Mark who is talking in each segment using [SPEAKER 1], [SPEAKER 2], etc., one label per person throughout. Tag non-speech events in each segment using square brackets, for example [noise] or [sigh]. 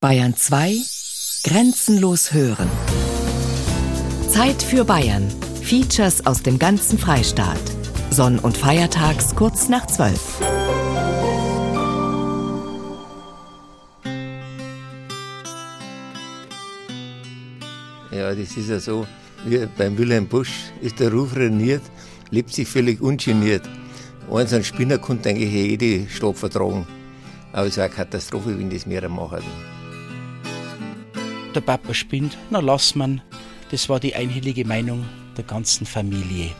[SPEAKER 1] Bayern 2 Grenzenlos hören. Zeit für Bayern. Features aus dem ganzen Freistaat. Sonn- und Feiertags kurz nach 12.
[SPEAKER 2] Ja, das ist ja so, wie beim Wilhelm Busch ist der Ruf reniert, lebt sich völlig ungeniert. Eins ein Spinner konnte eigentlich jede Stopp vertragen. Aber es war eine Katastrophe, wenn das mehrere machen.
[SPEAKER 3] Der Papa spinnt, na lass man. Das war die einhellige Meinung der ganzen Familie.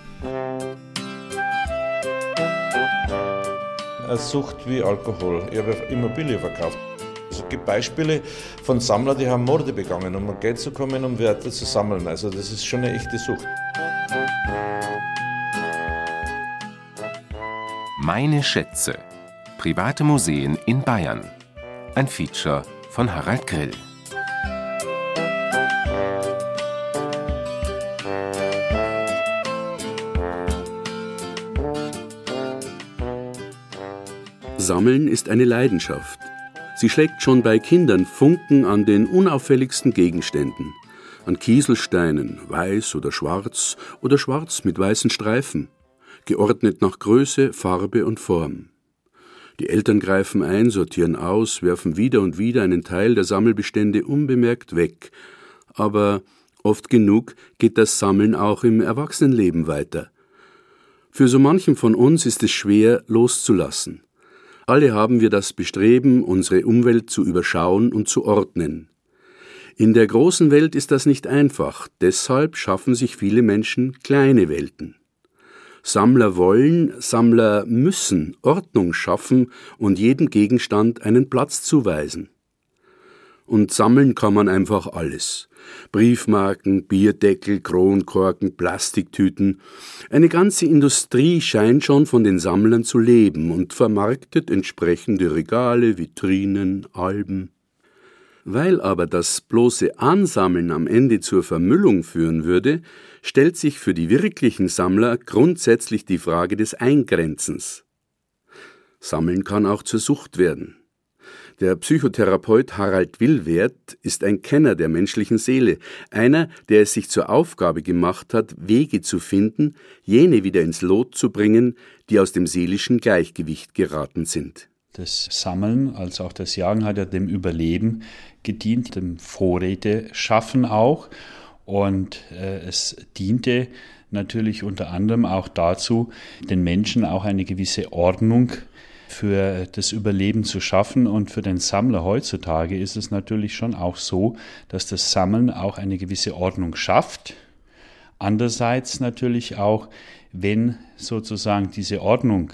[SPEAKER 4] Eine Sucht wie Alkohol. Ich habe Immobilien verkauft. Es gibt Beispiele von Sammlern, die haben Morde begangen, um an Geld zu kommen, um Werte zu sammeln. Also das ist schon eine echte Sucht.
[SPEAKER 5] Meine Schätze. Private Museen in Bayern. Ein Feature von Harald Grill.
[SPEAKER 6] Sammeln ist eine Leidenschaft. Sie schlägt schon bei Kindern Funken an den unauffälligsten Gegenständen. An Kieselsteinen, weiß oder schwarz oder schwarz mit weißen Streifen, geordnet nach Größe, Farbe und Form. Die Eltern greifen ein, sortieren aus, werfen wieder und wieder einen Teil der Sammelbestände unbemerkt weg. Aber oft genug geht das Sammeln auch im Erwachsenenleben weiter. Für so manchem von uns ist es schwer loszulassen. Alle haben wir das Bestreben, unsere Umwelt zu überschauen und zu ordnen. In der großen Welt ist das nicht einfach, deshalb schaffen sich viele Menschen kleine Welten. Sammler wollen, Sammler müssen Ordnung schaffen und jedem Gegenstand einen Platz zuweisen. Und sammeln kann man einfach alles. Briefmarken, Bierdeckel, Kronkorken, Plastiktüten. Eine ganze Industrie scheint schon von den Sammlern zu leben und vermarktet entsprechende Regale, Vitrinen, Alben. Weil aber das bloße Ansammeln am Ende zur Vermüllung führen würde, stellt sich für die wirklichen Sammler grundsätzlich die Frage des Eingrenzens. Sammeln kann auch zur Sucht werden. Der Psychotherapeut Harald Willwert ist ein Kenner der menschlichen Seele, einer, der es sich zur Aufgabe gemacht hat, Wege zu finden, jene wieder ins Lot zu bringen, die aus dem seelischen Gleichgewicht geraten sind.
[SPEAKER 7] Das Sammeln als auch das Jagen hat ja dem Überleben gedient, dem Vorräte schaffen auch. Und äh, es diente natürlich unter anderem auch dazu, den Menschen auch eine gewisse Ordnung für das Überleben zu schaffen. Und für den Sammler heutzutage ist es natürlich schon auch so, dass das Sammeln auch eine gewisse Ordnung schafft. Andererseits natürlich auch, wenn sozusagen diese Ordnung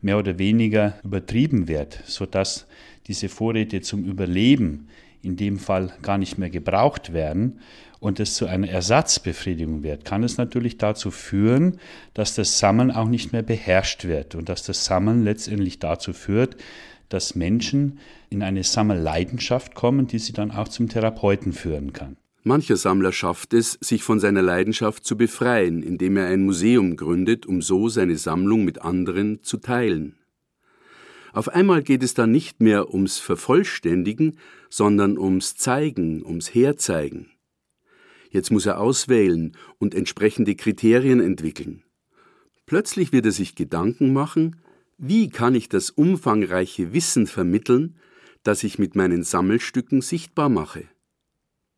[SPEAKER 7] mehr oder weniger übertrieben wird, sodass diese Vorräte zum Überleben in dem Fall gar nicht mehr gebraucht werden und es zu einer Ersatzbefriedigung wird, kann es natürlich dazu führen, dass das Sammeln auch nicht mehr beherrscht wird und dass das Sammeln letztendlich dazu führt, dass Menschen in eine Sammelleidenschaft kommen, die sie dann auch zum Therapeuten führen kann.
[SPEAKER 6] Mancher Sammler schafft es, sich von seiner Leidenschaft zu befreien, indem er ein Museum gründet, um so seine Sammlung mit anderen zu teilen. Auf einmal geht es dann nicht mehr ums Vervollständigen, sondern ums Zeigen, ums Herzeigen. Jetzt muss er auswählen und entsprechende Kriterien entwickeln. Plötzlich wird er sich Gedanken machen, wie kann ich das umfangreiche Wissen vermitteln, das ich mit meinen Sammelstücken sichtbar mache.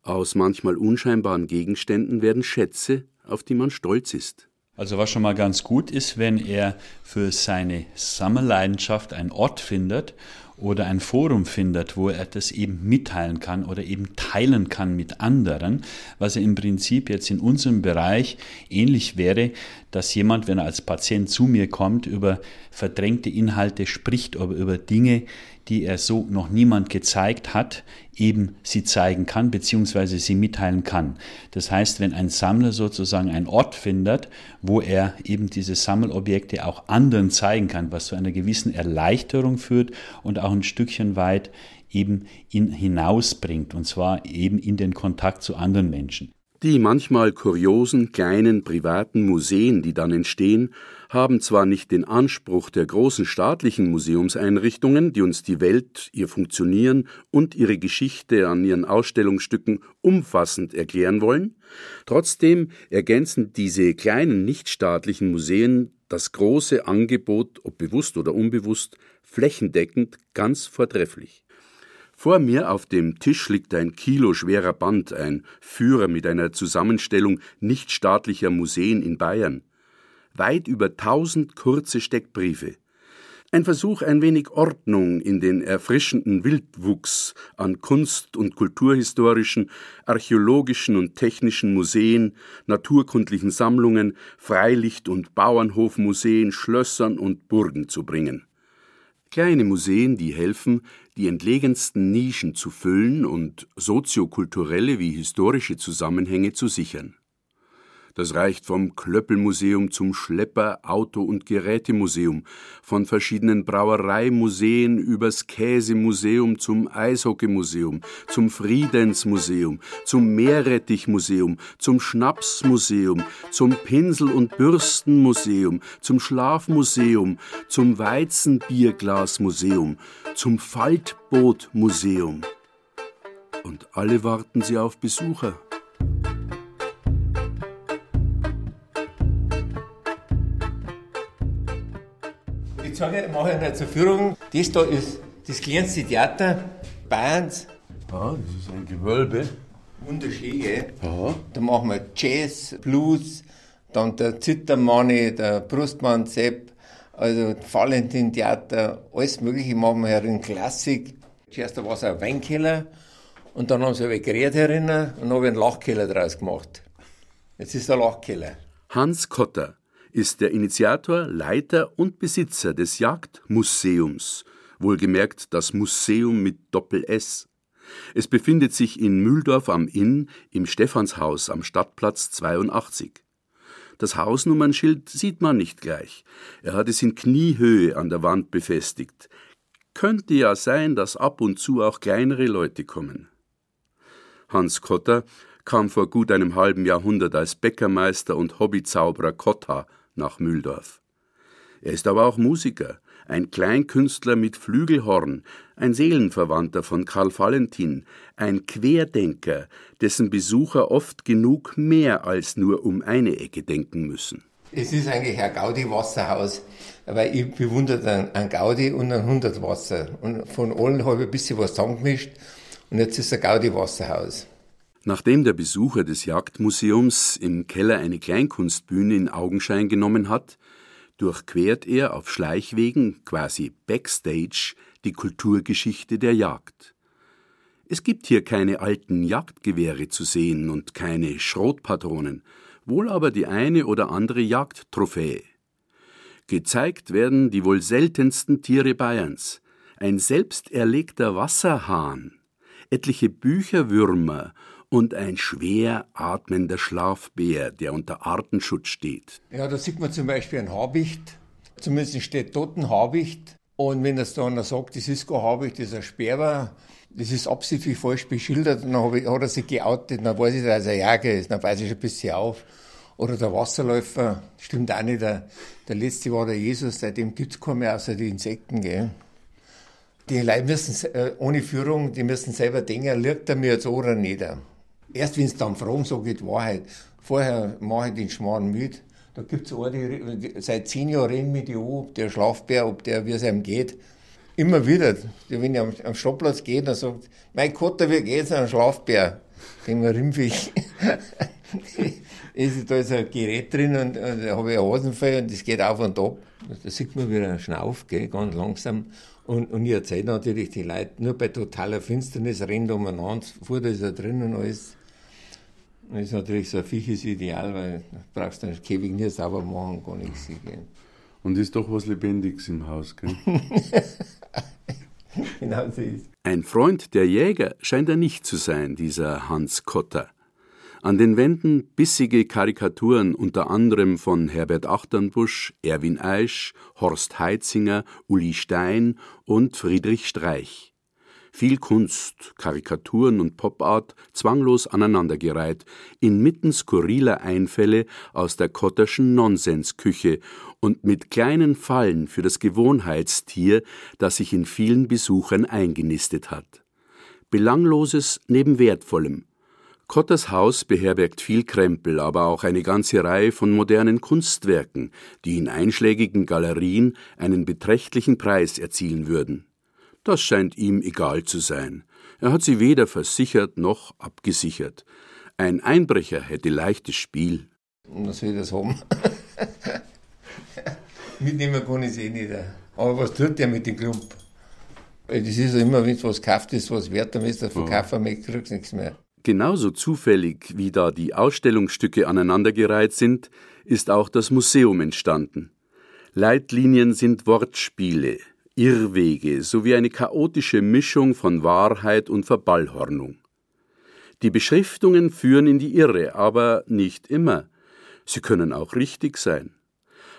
[SPEAKER 6] Aus manchmal unscheinbaren Gegenständen werden Schätze, auf die man stolz ist.
[SPEAKER 7] Also was schon mal ganz gut ist, wenn er für seine Sammelleidenschaft einen Ort findet oder ein Forum findet, wo er das eben mitteilen kann oder eben teilen kann mit anderen, was ja im Prinzip jetzt in unserem Bereich ähnlich wäre, dass jemand, wenn er als Patient zu mir kommt, über verdrängte Inhalte spricht oder über Dinge, die er so noch niemand gezeigt hat, eben sie zeigen kann bzw. sie mitteilen kann. Das heißt, wenn ein Sammler sozusagen einen Ort findet, wo er eben diese Sammelobjekte auch anderen zeigen kann, was zu einer gewissen Erleichterung führt und auch ein Stückchen weit eben ihn hinausbringt und zwar eben in den Kontakt zu anderen Menschen.
[SPEAKER 6] Die manchmal kuriosen kleinen privaten Museen, die dann entstehen, haben zwar nicht den Anspruch der großen staatlichen Museumseinrichtungen, die uns die Welt, ihr Funktionieren und ihre Geschichte an ihren Ausstellungsstücken umfassend erklären wollen, trotzdem ergänzen diese kleinen nichtstaatlichen Museen das große Angebot, ob bewusst oder unbewusst, flächendeckend ganz vortrefflich. Vor mir auf dem Tisch liegt ein kiloschwerer Band, ein Führer mit einer Zusammenstellung nichtstaatlicher Museen in Bayern weit über tausend kurze Steckbriefe. Ein Versuch, ein wenig Ordnung in den erfrischenden Wildwuchs an kunst- und kulturhistorischen, archäologischen und technischen Museen, naturkundlichen Sammlungen, Freilicht- und Bauernhofmuseen, Schlössern und Burgen zu bringen. Kleine Museen, die helfen, die entlegensten Nischen zu füllen und soziokulturelle wie historische Zusammenhänge zu sichern. Das reicht vom Klöppelmuseum zum Schlepper-, Auto- und Gerätemuseum, von verschiedenen Brauereimuseen übers Käsemuseum zum Eishockeymuseum, zum Friedensmuseum, zum Meerrettichmuseum, zum Schnapsmuseum, zum Pinsel- und Bürstenmuseum, zum Schlafmuseum, zum Weizenbierglasmuseum, zum Faltbootmuseum. Und alle warten sie auf Besucher.
[SPEAKER 2] Ich sage, ich mache eine zur Führung. Das da ist das kleinste Theater Bayerns.
[SPEAKER 8] Ja, das ist ein Gewölbe.
[SPEAKER 2] Wunderschön, gell? Da machen wir Jazz, Blues, dann der Zittermanni, der Brustmann Sepp, also Valentin Theater, alles Mögliche machen wir hier in Klassik. Zuerst war es ein Weinkeller und dann haben sie ein Gerät herinnen und dann habe ich einen Lachkeller draus gemacht. Jetzt ist der Lachkeller.
[SPEAKER 6] Hans Kotter ist der Initiator, Leiter und Besitzer des Jagdmuseums, wohlgemerkt das Museum mit Doppel-S. Es befindet sich in Mühldorf am Inn im Stephanshaus am Stadtplatz 82. Das Hausnummernschild sieht man nicht gleich. Er hat es in Kniehöhe an der Wand befestigt. Könnte ja sein, dass ab und zu auch kleinere Leute kommen. Hans Kotter kam vor gut einem halben Jahrhundert als Bäckermeister und Hobbyzauberer Kotta nach Mühldorf. Er ist aber auch Musiker, ein Kleinkünstler mit Flügelhorn, ein Seelenverwandter von Karl Valentin, ein Querdenker, dessen Besucher oft genug mehr als nur um eine Ecke denken müssen.
[SPEAKER 2] Es ist eigentlich ein Gaudi-Wasserhaus, weil ich bewundere einen Gaudi und ein Hundertwasser. Und von allen habe ich ein bisschen was zusammengemischt und jetzt ist es ein Gaudi-Wasserhaus.
[SPEAKER 6] Nachdem der Besucher des Jagdmuseums im Keller eine Kleinkunstbühne in Augenschein genommen hat, durchquert er auf Schleichwegen, quasi Backstage, die Kulturgeschichte der Jagd. Es gibt hier keine alten Jagdgewehre zu sehen und keine Schrotpatronen, wohl aber die eine oder andere Jagdtrophäe. Gezeigt werden die wohl seltensten Tiere Bayerns, ein selbst erlegter Wasserhahn, etliche Bücherwürmer und ein schwer atmender Schlafbär, der unter Artenschutz steht.
[SPEAKER 2] Ja, da sieht man zum Beispiel ein Habicht. Zumindest steht dort ein Habicht. Und wenn das da einer sagt, das ist kein Habicht, das ist ein Sperber, das ist absichtlich falsch beschildert, dann hat er sich geoutet, dann weiß ich, dass er ein Jäger ist, dann weiß ich ein bisschen auf. Oder der Wasserläufer, stimmt auch nicht, der, der letzte war der Jesus, seitdem gibt's kaum mehr außer die Insekten, gell. Die Leute müssen, äh, ohne Führung, die müssen selber denken, liegt er mir jetzt oder nicht. Erst wenn sie dann fragen, sage ich die Wahrheit. Vorher mache ich den Schmarrn mit. Da gibt's eine, die, seit zehn Jahren reden mit die ob der Schlafbär, ob der, wie es einem geht. Immer wieder. Wenn ich am, am Stadtplatz gehe, dann sagt, mein Kotter, wie geht's einem Schlafbär? Den rimpf ich. ist, [laughs] da ist ein Gerät drin und, und da habe ich ein Hasenfell und das geht auf und ab. Da sieht man wieder einen Schnauf, gell, ganz langsam. Und, und ich erzähle natürlich die Leute, nur bei totaler Finsternis rennt umeinander, Futter ist er drin und alles. Das ist natürlich so ein Viech Ideal, weil du brauchst den Käfig nie sauber machen, gar nichts. Gell.
[SPEAKER 8] Und ist doch was Lebendiges im Haus, gell? [laughs]
[SPEAKER 2] genau so ist
[SPEAKER 6] Ein Freund der Jäger scheint er nicht zu sein, dieser Hans Kotter. An den Wänden bissige Karikaturen unter anderem von Herbert Achternbusch, Erwin Eisch, Horst Heitzinger, Uli Stein und Friedrich Streich. Viel Kunst, Karikaturen und Popart zwanglos aneinandergereiht, inmitten skurriler Einfälle aus der Kotterschen Nonsensküche und mit kleinen Fallen für das Gewohnheitstier, das sich in vielen Besuchern eingenistet hat. Belangloses neben Wertvollem. Kotters Haus beherbergt viel Krempel, aber auch eine ganze Reihe von modernen Kunstwerken, die in einschlägigen Galerien einen beträchtlichen Preis erzielen würden. Das scheint ihm egal zu sein. Er hat sie weder versichert noch abgesichert. Ein Einbrecher hätte leichtes Spiel.
[SPEAKER 2] Was ich das haben? [laughs] Mitnehmen kann ich es eh nicht. Aber was tut der mit dem Klump? Das ist ja immer, wenn du was kauft, ist was wert, dann wenn du verkaufen möchtest, kriegst nichts mehr.
[SPEAKER 6] Genauso zufällig, wie da die Ausstellungsstücke aneinandergereiht sind, ist auch das Museum entstanden. Leitlinien sind Wortspiele, Irrwege sowie eine chaotische Mischung von Wahrheit und Verballhornung. Die Beschriftungen führen in die Irre, aber nicht immer. Sie können auch richtig sein.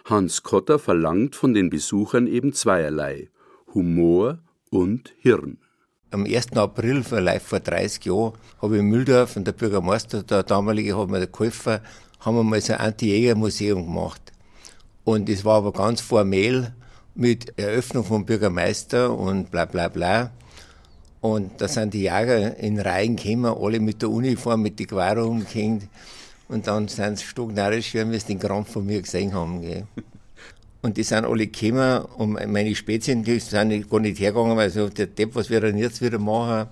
[SPEAKER 6] Hans Kotter verlangt von den Besuchern eben zweierlei Humor und Hirn.
[SPEAKER 2] Am 1. April, vielleicht vor 30 Jahren, habe ich in Mühldorf und der Bürgermeister, der damalige, hat mir geholfen, haben wir mal so ein Anti-Jäger-Museum gemacht. Und es war aber ganz formell mit Eröffnung vom Bürgermeister und bla bla bla. Und da sind die Jäger in Reihen gekommen, alle mit der Uniform, mit den Quare umgehängt. Und dann sind sie stocknarrisch, wie sie den Krampf von mir gesehen haben. Gell. Und die sind alle gekommen, um meine Spezien, die sind gar nicht hergegangen, weil so der Depp, was wir dann jetzt wieder machen.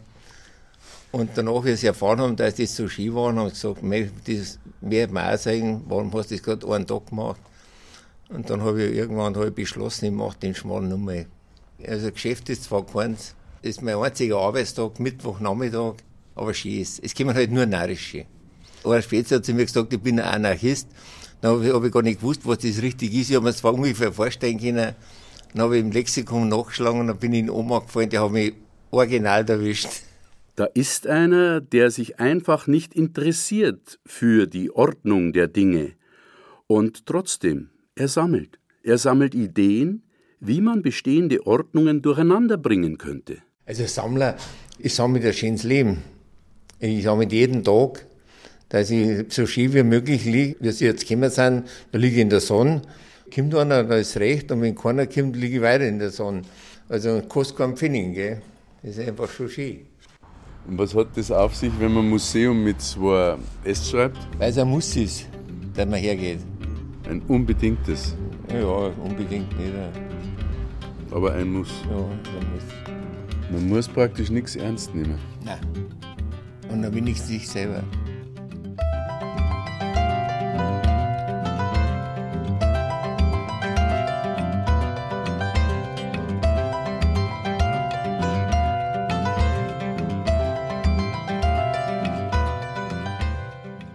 [SPEAKER 2] Und danach, wie sie erfahren haben, dass das so Ski waren, haben sie gesagt, das mehr mal sagen, warum hast du das gerade einen Tag gemacht? Und dann habe ich irgendwann ich beschlossen, ich mache den schmalen Nummer. Also Geschäft ist zwar keins, ist mein einziger Arbeitstag, Mittwochnachmittag, aber schön ist. Es kommen halt nur Narrische. Aber später hat sie mir gesagt, ich bin ein Anarchist. Dann habe ich, hab ich gar nicht gewusst, was das richtig ist. Ich habe mir zwar ungefähr vorstellen können. Dann habe ich im Lexikon nachgeschlagen und dann bin ich in Oma gefallen, die haben mich original erwischt.
[SPEAKER 6] Da ist einer, der sich einfach nicht interessiert für die Ordnung der Dinge. Und trotzdem, er sammelt. Er sammelt Ideen, wie man bestehende Ordnungen durcheinander bringen könnte.
[SPEAKER 2] Also Sammler, ich sammle das schönes Leben. Ich sammle jeden Tag, dass ich so schön wie möglich liege, wie sie jetzt gekommen sind, da liege ich in der Sonne. Kommt einer, da ist recht, und wenn keiner kommt, liege ich weiter in der Sonne. Also kostet keinen Pfennig, gell? Das ist einfach schon schön.
[SPEAKER 8] Und was hat das auf sich, wenn man Museum mit zwei S schreibt?
[SPEAKER 2] Weil es ein Muss ist, dass man hergeht.
[SPEAKER 8] Ein unbedingtes.
[SPEAKER 2] Ja, unbedingt nicht.
[SPEAKER 8] Aber ein Muss.
[SPEAKER 2] Ja, ein Muss.
[SPEAKER 8] Man muss praktisch nichts ernst nehmen.
[SPEAKER 2] Nein. Und dann bin ich sich selber.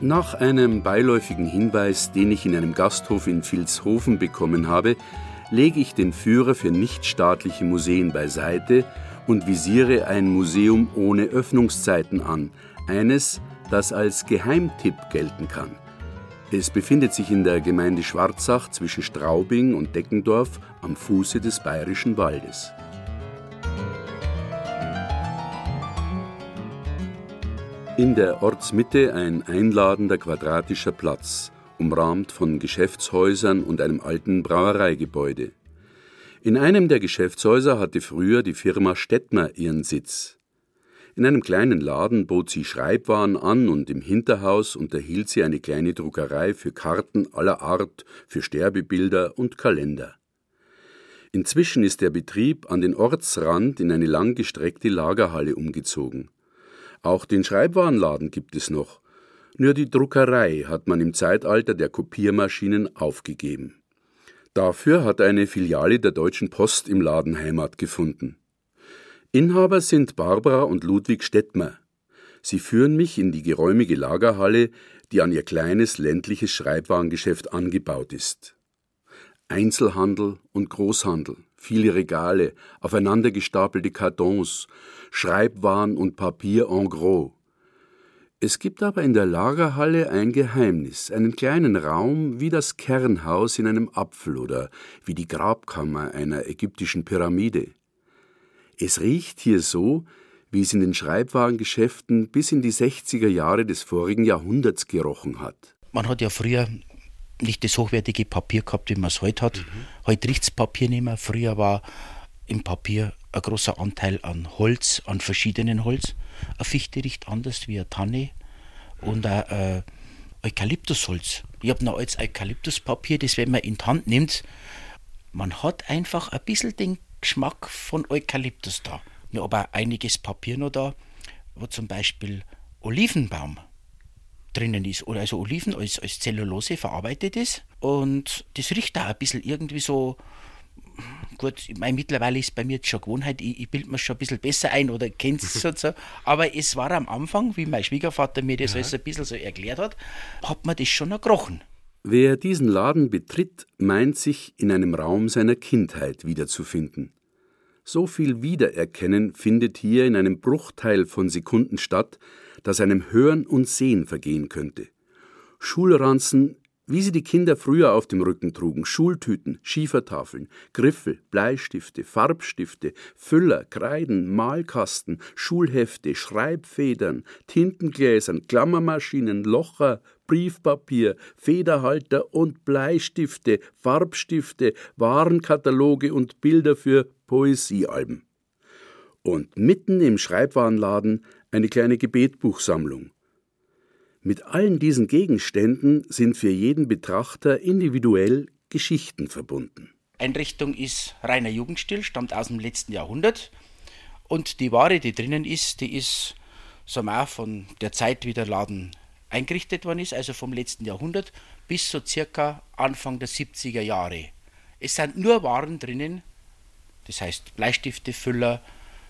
[SPEAKER 6] Nach einem beiläufigen Hinweis, den ich in einem Gasthof in Vilshofen bekommen habe, lege ich den Führer für nichtstaatliche Museen beiseite und visiere ein Museum ohne Öffnungszeiten an, eines, das als Geheimtipp gelten kann. Es befindet sich in der Gemeinde Schwarzach zwischen Straubing und Deckendorf am Fuße des Bayerischen Waldes. In der Ortsmitte ein einladender quadratischer Platz, umrahmt von Geschäftshäusern und einem alten Brauereigebäude. In einem der Geschäftshäuser hatte früher die Firma Stettmer ihren Sitz. In einem kleinen Laden bot sie Schreibwaren an und im Hinterhaus unterhielt sie eine kleine Druckerei für Karten aller Art, für Sterbebilder und Kalender. Inzwischen ist der Betrieb an den Ortsrand in eine langgestreckte Lagerhalle umgezogen. Auch den Schreibwarenladen gibt es noch. Nur die Druckerei hat man im Zeitalter der Kopiermaschinen aufgegeben. Dafür hat eine Filiale der Deutschen Post im Laden Heimat gefunden. Inhaber sind Barbara und Ludwig Stettmer. Sie führen mich in die geräumige Lagerhalle, die an ihr kleines ländliches Schreibwarengeschäft angebaut ist. Einzelhandel und Großhandel, viele Regale, aufeinander gestapelte Kartons, Schreibwaren und Papier en gros. Es gibt aber in der Lagerhalle ein Geheimnis, einen kleinen Raum wie das Kernhaus in einem Apfel oder wie die Grabkammer einer ägyptischen Pyramide. Es riecht hier so, wie es in den Schreibwarengeschäften bis in die 60er Jahre des vorigen Jahrhunderts gerochen hat.
[SPEAKER 3] Man hat ja früher nicht das hochwertige Papier gehabt, wie man es heute hat. Mhm. Heute riecht Papier nicht mehr. Früher war im Papier ein großer Anteil an Holz, an verschiedenen Holz. Eine Fichte riecht anders wie eine Tanne und ein äh, Eukalyptusholz. Ich habe noch als Eukalyptuspapier, das wenn man in die Hand nimmt, man hat einfach ein bisschen den Geschmack von Eukalyptus da. Ja, aber einiges Papier noch da, wo zum Beispiel Olivenbaum drinnen ist oder also Oliven als, als Zellulose verarbeitet ist und das riecht da ein bisschen irgendwie so gut, ich meine, mittlerweile ist bei mir jetzt schon Gewohnheit, ich, ich bilde mir schon ein bisschen besser ein oder kennt es [laughs] so, aber es war am Anfang, wie mein Schwiegervater mir das ja. alles ein bisschen so erklärt hat, hat man das schon erkrochen.
[SPEAKER 6] Wer diesen Laden betritt, meint sich in einem Raum seiner Kindheit wiederzufinden. So viel Wiedererkennen findet hier in einem Bruchteil von Sekunden statt, dass einem Hören und Sehen vergehen könnte. Schulranzen, wie sie die Kinder früher auf dem Rücken trugen, Schultüten, Schiefertafeln, Griffel, Bleistifte, Farbstifte, Füller, Kreiden, Malkasten, Schulhefte, Schreibfedern, Tintengläsern, Klammermaschinen, Locher, Briefpapier, Federhalter und Bleistifte, Farbstifte, Warenkataloge und Bilder für Poesiealben. Und mitten im Schreibwarenladen eine kleine Gebetbuchsammlung. Mit allen diesen Gegenständen sind für jeden Betrachter individuell Geschichten verbunden.
[SPEAKER 3] Einrichtung ist reiner Jugendstil, stammt aus dem letzten Jahrhundert. Und die Ware, die drinnen ist, die ist sagen wir, von der Zeit, wie der Laden eingerichtet worden ist, also vom letzten Jahrhundert bis so circa Anfang der 70er Jahre. Es sind nur Waren drinnen, das heißt Bleistifte, Füller,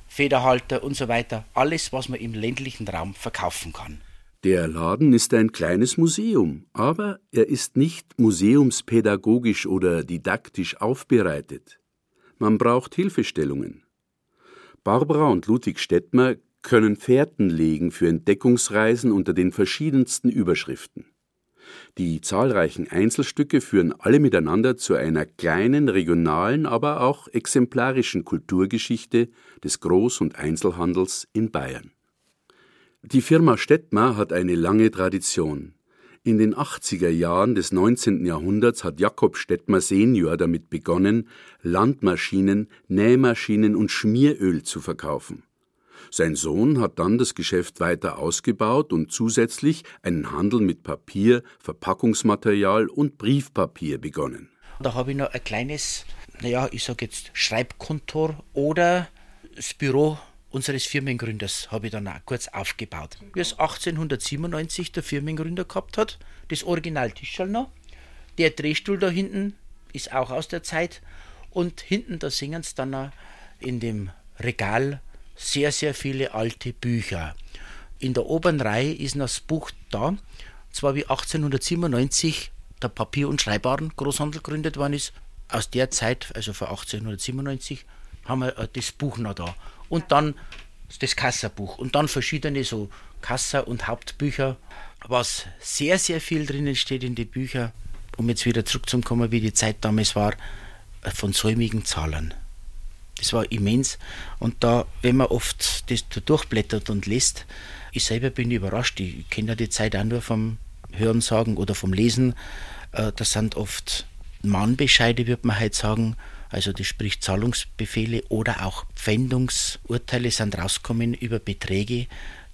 [SPEAKER 3] Federhalter und so weiter, alles, was man im ländlichen Raum verkaufen kann.
[SPEAKER 6] Der Laden ist ein kleines Museum, aber er ist nicht museumspädagogisch oder didaktisch aufbereitet. Man braucht Hilfestellungen. Barbara und Ludwig Stettmer können Fährten legen für Entdeckungsreisen unter den verschiedensten Überschriften. Die zahlreichen Einzelstücke führen alle miteinander zu einer kleinen regionalen, aber auch exemplarischen Kulturgeschichte des Groß- und Einzelhandels in Bayern. Die Firma Stettmer hat eine lange Tradition. In den 80er Jahren des 19. Jahrhunderts hat Jakob Stettmer senior damit begonnen, Landmaschinen, Nähmaschinen und Schmieröl zu verkaufen. Sein Sohn hat dann das Geschäft weiter ausgebaut und zusätzlich einen Handel mit Papier, Verpackungsmaterial und Briefpapier begonnen.
[SPEAKER 3] Da habe ich noch ein kleines, naja, ich sage jetzt Schreibkontor oder das Büro unseres Firmengründers habe ich dann auch kurz aufgebaut. Wie es 1897 der Firmengründer gehabt hat, das Original Tischl noch. Der Drehstuhl da hinten ist auch aus der Zeit. Und hinten, da singen sie dann in dem Regal sehr, sehr viele alte Bücher. In der oberen Reihe ist noch das Buch da, zwar wie 1897 der Papier- und Schreibwaren Großhandel gegründet worden ist. Aus der Zeit, also vor 1897, haben wir äh, das Buch noch da. Und dann das Kassabuch und dann verschiedene so Kassa- und Hauptbücher, was sehr, sehr viel drinnen steht in die Bücher, um jetzt wieder zurückzukommen, wie die Zeit damals war, von säumigen Zahlern. Das war immens. Und da, wenn man oft das durchblättert und liest, ich selber bin überrascht. Ich kenne ja die Zeit auch nur vom Hörensagen oder vom Lesen. Äh, das sind oft Mahnbescheide, würde man halt sagen. Also das spricht Zahlungsbefehle oder auch Pfändungsurteile sind rausgekommen über Beträge,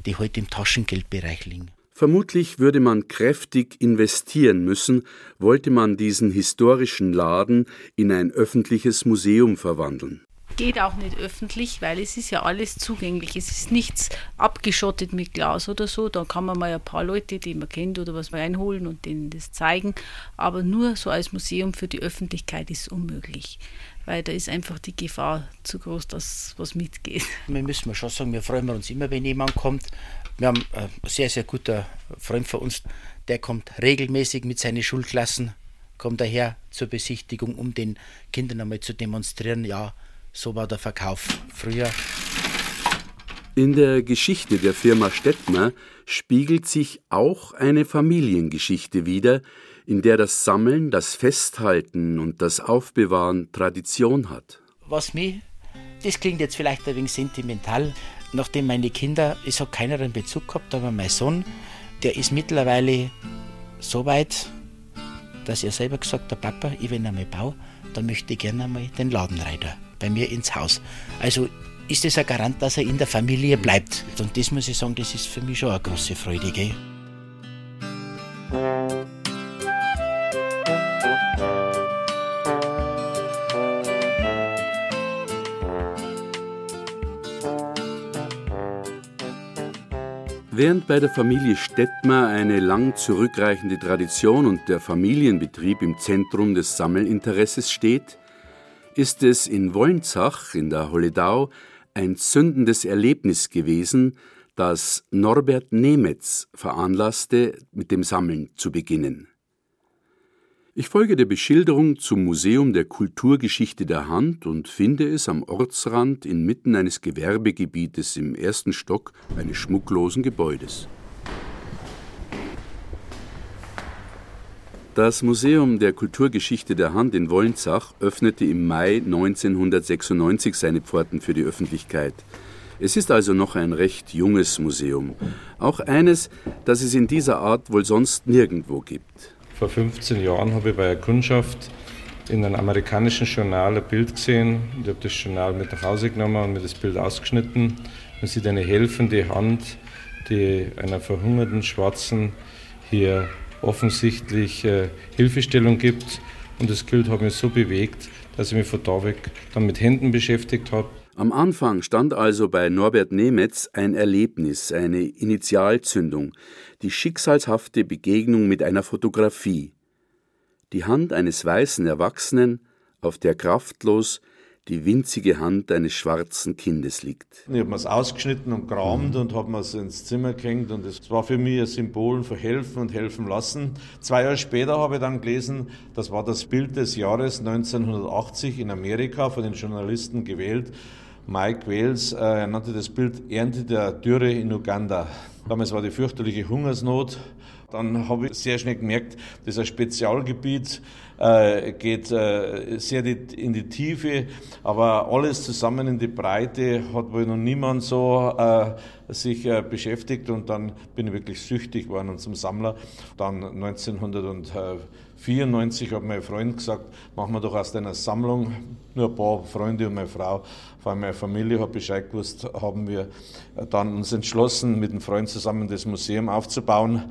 [SPEAKER 3] die heute im Taschengeldbereich liegen.
[SPEAKER 6] Vermutlich würde man kräftig investieren müssen, wollte man diesen historischen Laden in ein öffentliches Museum verwandeln
[SPEAKER 9] geht auch nicht öffentlich, weil es ist ja alles zugänglich. Es ist nichts abgeschottet mit Glas oder so. Da kann man mal ein paar Leute, die man kennt oder was reinholen und denen das zeigen. Aber nur so als Museum für die Öffentlichkeit ist unmöglich. Weil da ist einfach die Gefahr zu groß, dass was mitgeht.
[SPEAKER 3] Wir müssen schon sagen, wir freuen uns immer, wenn jemand kommt. Wir haben einen sehr, sehr guter Freund von uns, der kommt regelmäßig mit seinen Schulklassen, kommt daher zur Besichtigung, um den Kindern einmal zu demonstrieren, ja, so war der Verkauf früher.
[SPEAKER 6] In der Geschichte der Firma Stettmer spiegelt sich auch eine Familiengeschichte wider, in der das Sammeln, das Festhalten und das Aufbewahren Tradition hat.
[SPEAKER 3] Was mich, das klingt jetzt vielleicht ein wenig sentimental, nachdem meine Kinder, ich habe keinen Bezug gehabt, aber mein Sohn, der ist mittlerweile so weit, dass er selber gesagt hat, Papa, ich wenn einmal baue, dann möchte ich gerne einmal den Ladenreiter bei mir ins Haus. Also ist das ein Garant, dass er in der Familie bleibt. Und das muss ich sagen, das ist für mich schon eine große Freude. Gell?
[SPEAKER 6] Während bei der Familie Stettmer eine lang zurückreichende Tradition und der Familienbetrieb im Zentrum des Sammelinteresses steht, ist es in Wolnzach in der Holledau ein zündendes Erlebnis gewesen, das Norbert Nemetz veranlasste, mit dem Sammeln zu beginnen. Ich folge der Beschilderung zum Museum der Kulturgeschichte der Hand und finde es am Ortsrand inmitten eines Gewerbegebietes im ersten Stock eines schmucklosen Gebäudes. Das Museum der Kulturgeschichte der Hand in Wolnzach öffnete im Mai 1996 seine Pforten für die Öffentlichkeit. Es ist also noch ein recht junges Museum, auch eines, das es in dieser Art wohl sonst nirgendwo gibt.
[SPEAKER 4] Vor 15 Jahren habe ich bei einer Kundschaft in einem amerikanischen Journal ein Bild gesehen. Ich habe das Journal mit nach Hause genommen und mir das Bild ausgeschnitten. Man sieht eine helfende Hand, die einer verhungerten Schwarzen hier offensichtlich äh, Hilfestellung gibt. Und das Bild hat mich so bewegt, dass ich mich von da weg dann mit Händen beschäftigt habe.
[SPEAKER 6] Am Anfang stand also bei Norbert Nemetz ein Erlebnis, eine Initialzündung, die schicksalshafte Begegnung mit einer Fotografie. Die Hand eines weißen Erwachsenen, auf der kraftlos die winzige Hand eines schwarzen Kindes liegt.
[SPEAKER 4] Ich habe mir es ausgeschnitten und gerahmt mhm. und habe mir es ins Zimmer gehängt und es war für mich ein Symbol für helfen und helfen lassen. Zwei Jahre später habe ich dann gelesen, das war das Bild des Jahres 1980 in Amerika von den Journalisten gewählt Mike Wales, äh, er nannte das Bild Ernte der Dürre in Uganda. Damals war die fürchterliche Hungersnot. Dann habe ich sehr schnell gemerkt, das ist ein Spezialgebiet, äh, geht äh, sehr in die Tiefe, aber alles zusammen in die Breite hat wohl noch niemand so äh, sich äh, beschäftigt und dann bin ich wirklich süchtig geworden und zum Sammler. Dann 1994 hat mein Freund gesagt, machen wir doch aus deiner Sammlung, nur ein paar Freunde und meine Frau, vor allem meine Familie hat Bescheid gewusst, haben wir dann uns entschlossen, mit einem Freund zusammen das Museum aufzubauen.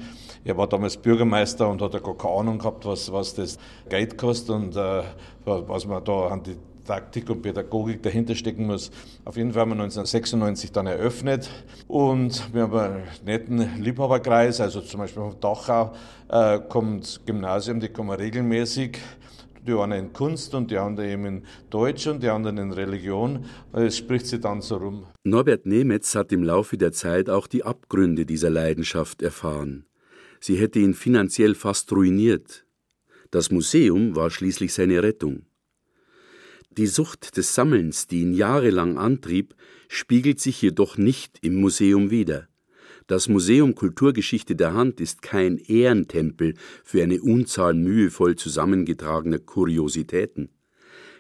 [SPEAKER 4] Er war damals Bürgermeister und hat ja gar keine Ahnung gehabt, was, was das Geld kostet und äh, was man da an die Taktik und Pädagogik dahinter stecken muss. Auf jeden Fall haben wir 1996 dann eröffnet und wir haben einen netten Liebhaberkreis, also zum Beispiel von Dachau äh, kommt Gymnasium, die kommen regelmäßig die einen in Kunst und die anderen eben in Deutsch und die anderen in Religion. Es spricht sich dann so rum.
[SPEAKER 6] Norbert Nemetz hat im Laufe der Zeit auch die Abgründe dieser Leidenschaft erfahren. Sie hätte ihn finanziell fast ruiniert. Das Museum war schließlich seine Rettung. Die Sucht des Sammelns, die ihn jahrelang antrieb, spiegelt sich jedoch nicht im Museum wider. Das Museum Kulturgeschichte der Hand ist kein Ehrentempel für eine Unzahl mühevoll zusammengetragener Kuriositäten.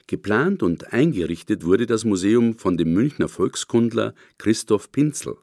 [SPEAKER 6] Geplant und eingerichtet wurde das Museum von dem Münchner Volkskundler Christoph Pinzel.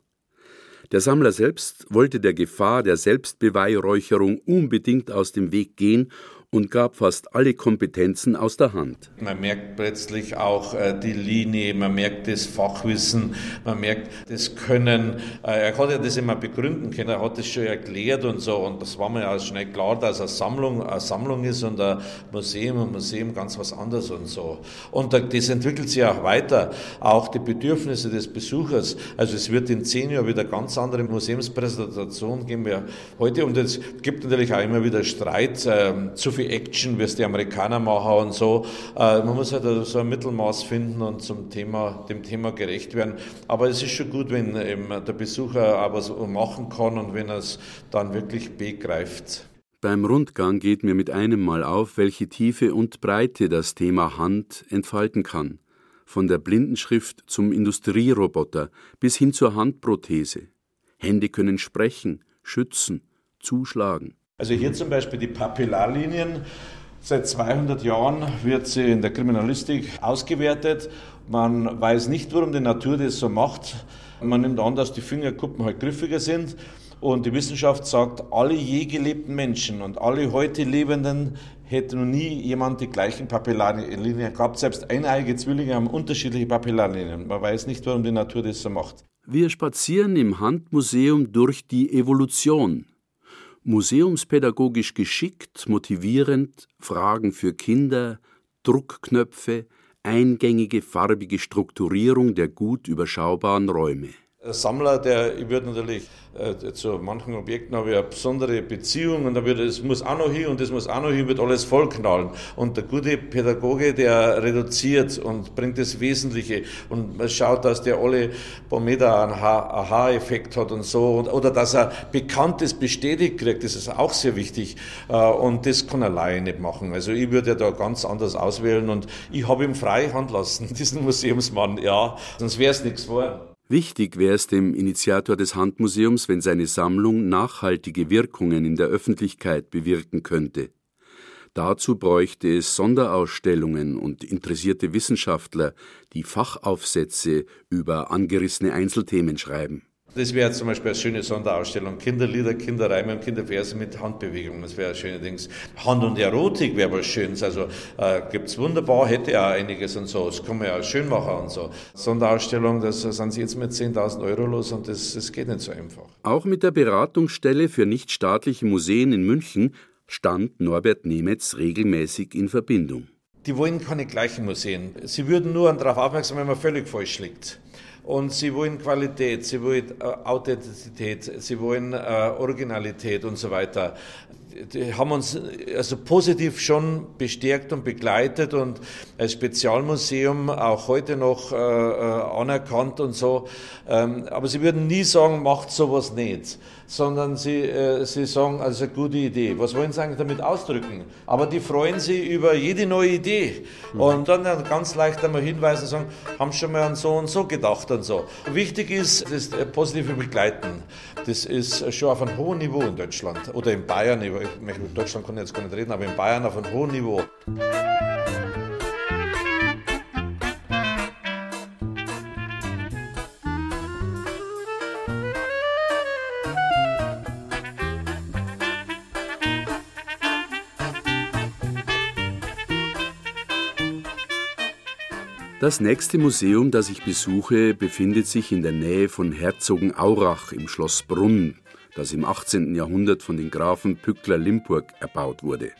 [SPEAKER 6] Der Sammler selbst wollte der Gefahr der Selbstbeweihräucherung unbedingt aus dem Weg gehen und gab fast alle Kompetenzen aus der Hand.
[SPEAKER 4] Man merkt plötzlich auch äh, die Linie, man merkt das Fachwissen, man merkt das Können. Äh, er hat ja das immer begründen können, er hat das schon erklärt und so und das war mir ja schnell klar, dass eine Sammlung eine Sammlung ist und ein Museum ein Museum ganz was anderes und so. Und das entwickelt sich auch weiter, auch die Bedürfnisse des Besuchers. Also es wird in zehn Jahren wieder ganz andere Museumspräsentation geben wir heute und es gibt natürlich auch immer wieder Streit äh, zu viel viel Action, wie es die Amerikaner machen und so. Äh, man muss halt so ein Mittelmaß finden und zum Thema, dem Thema gerecht werden. Aber es ist schon gut, wenn der Besucher auch was machen kann und wenn er es dann wirklich begreift.
[SPEAKER 6] Beim Rundgang geht mir mit einem Mal auf, welche Tiefe und Breite das Thema Hand entfalten kann. Von der Blindenschrift zum Industrieroboter bis hin zur Handprothese. Hände können sprechen, schützen, zuschlagen.
[SPEAKER 4] Also hier zum Beispiel die Papillarlinien. Seit 200 Jahren wird sie in der Kriminalistik ausgewertet. Man weiß nicht, warum die Natur das so macht. Man nimmt an, dass die Fingerkuppen halt griffiger sind. Und die Wissenschaft sagt, alle je gelebten Menschen und alle heute Lebenden hätte noch nie jemand die gleichen Papillarlinien gehabt. Selbst eineige Zwillinge haben unterschiedliche Papillarlinien. Man weiß nicht, warum die Natur das so macht.
[SPEAKER 6] Wir spazieren im Handmuseum durch die Evolution. Museumspädagogisch geschickt, motivierend, Fragen für Kinder, Druckknöpfe, eingängige farbige Strukturierung der gut überschaubaren Räume.
[SPEAKER 4] Sammler, der, ich würde natürlich äh, zu manchen Objekten habe ich eine besondere Beziehung und da wird es muss auch noch hin und das muss auch noch hin, wird alles vollknallen. Und der gute Pädagoge, der reduziert und bringt das Wesentliche und man schaut, dass der alle paar Meter einen Aha-Effekt hat und so und, oder dass er Bekanntes bestätigt kriegt, das ist auch sehr wichtig äh, und das kann er alleine nicht machen. Also ich würde ja da ganz anders auswählen und ich habe ihm frei Hand lassen, [laughs] diesen Museumsmann, ja, sonst wäre es nichts geworden.
[SPEAKER 6] Wichtig wäre es dem Initiator des Handmuseums, wenn seine Sammlung nachhaltige Wirkungen in der Öffentlichkeit bewirken könnte. Dazu bräuchte es Sonderausstellungen und interessierte Wissenschaftler, die Fachaufsätze über angerissene Einzelthemen schreiben.
[SPEAKER 4] Das wäre zum Beispiel eine schöne Sonderausstellung. Kinderlieder, Kinderreime und Kinderverse mit Handbewegungen. Das wäre ein schönes Ding. Hand und Erotik wäre was Schönes. Also äh, gibt es wunderbar, hätte ja einiges und so. Das kann man ja schön machen und so. Sonderausstellung, das sind sie jetzt mit 10.000 Euro los und das, das geht nicht so einfach.
[SPEAKER 6] Auch mit der Beratungsstelle für nichtstaatliche Museen in München stand Norbert Nemetz regelmäßig in Verbindung.
[SPEAKER 4] Die wollen keine gleichen Museen. Sie würden nur darauf aufmerksam, wenn man völlig falsch liegt. Und sie wollen Qualität, sie wollen äh, Authentizität, sie wollen äh, Originalität und so weiter. Die haben uns also positiv schon bestärkt und begleitet und als Spezialmuseum auch heute noch äh, anerkannt und so. Ähm, aber sie würden nie sagen, macht sowas nicht sondern sie, sie sagen, also gute Idee. Was wollen sie eigentlich damit ausdrücken? Aber die freuen sich über jede neue Idee. Und dann ganz leicht einmal hinweisen und sagen, haben schon mal an so und so gedacht und so. Wichtig ist das positive Begleiten. Das ist schon auf einem hohen Niveau in Deutschland oder in Bayern. In Deutschland kann ich jetzt gar nicht reden, aber in Bayern auf einem hohen Niveau.
[SPEAKER 6] Das nächste Museum, das ich besuche, befindet sich in der Nähe von Herzogenaurach im Schloss Brunn, das im 18. Jahrhundert von den Grafen Pückler-Limburg erbaut wurde.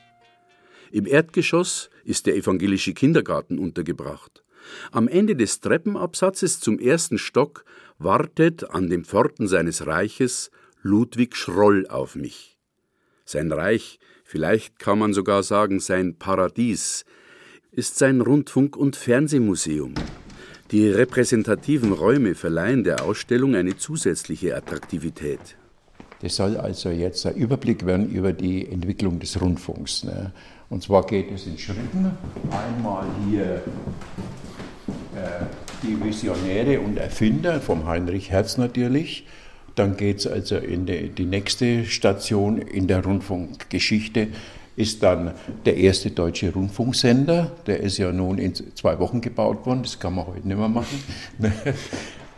[SPEAKER 6] Im Erdgeschoss ist der evangelische Kindergarten untergebracht. Am Ende des Treppenabsatzes zum ersten Stock wartet an den Pforten seines Reiches Ludwig Schroll auf mich. Sein Reich, vielleicht kann man sogar sagen sein Paradies, ist sein Rundfunk- und Fernsehmuseum. Die repräsentativen Räume verleihen der Ausstellung eine zusätzliche Attraktivität.
[SPEAKER 10] Das soll also jetzt ein Überblick werden über die Entwicklung des Rundfunks. Ne? Und zwar geht es in Schritten. Einmal hier äh, die Visionäre und Erfinder vom Heinrich Herz natürlich. Dann geht es also in die, die nächste Station in der Rundfunkgeschichte ist dann der erste deutsche Rundfunksender. Der ist ja nun in zwei Wochen gebaut worden, das kann man heute nicht mehr machen. [laughs]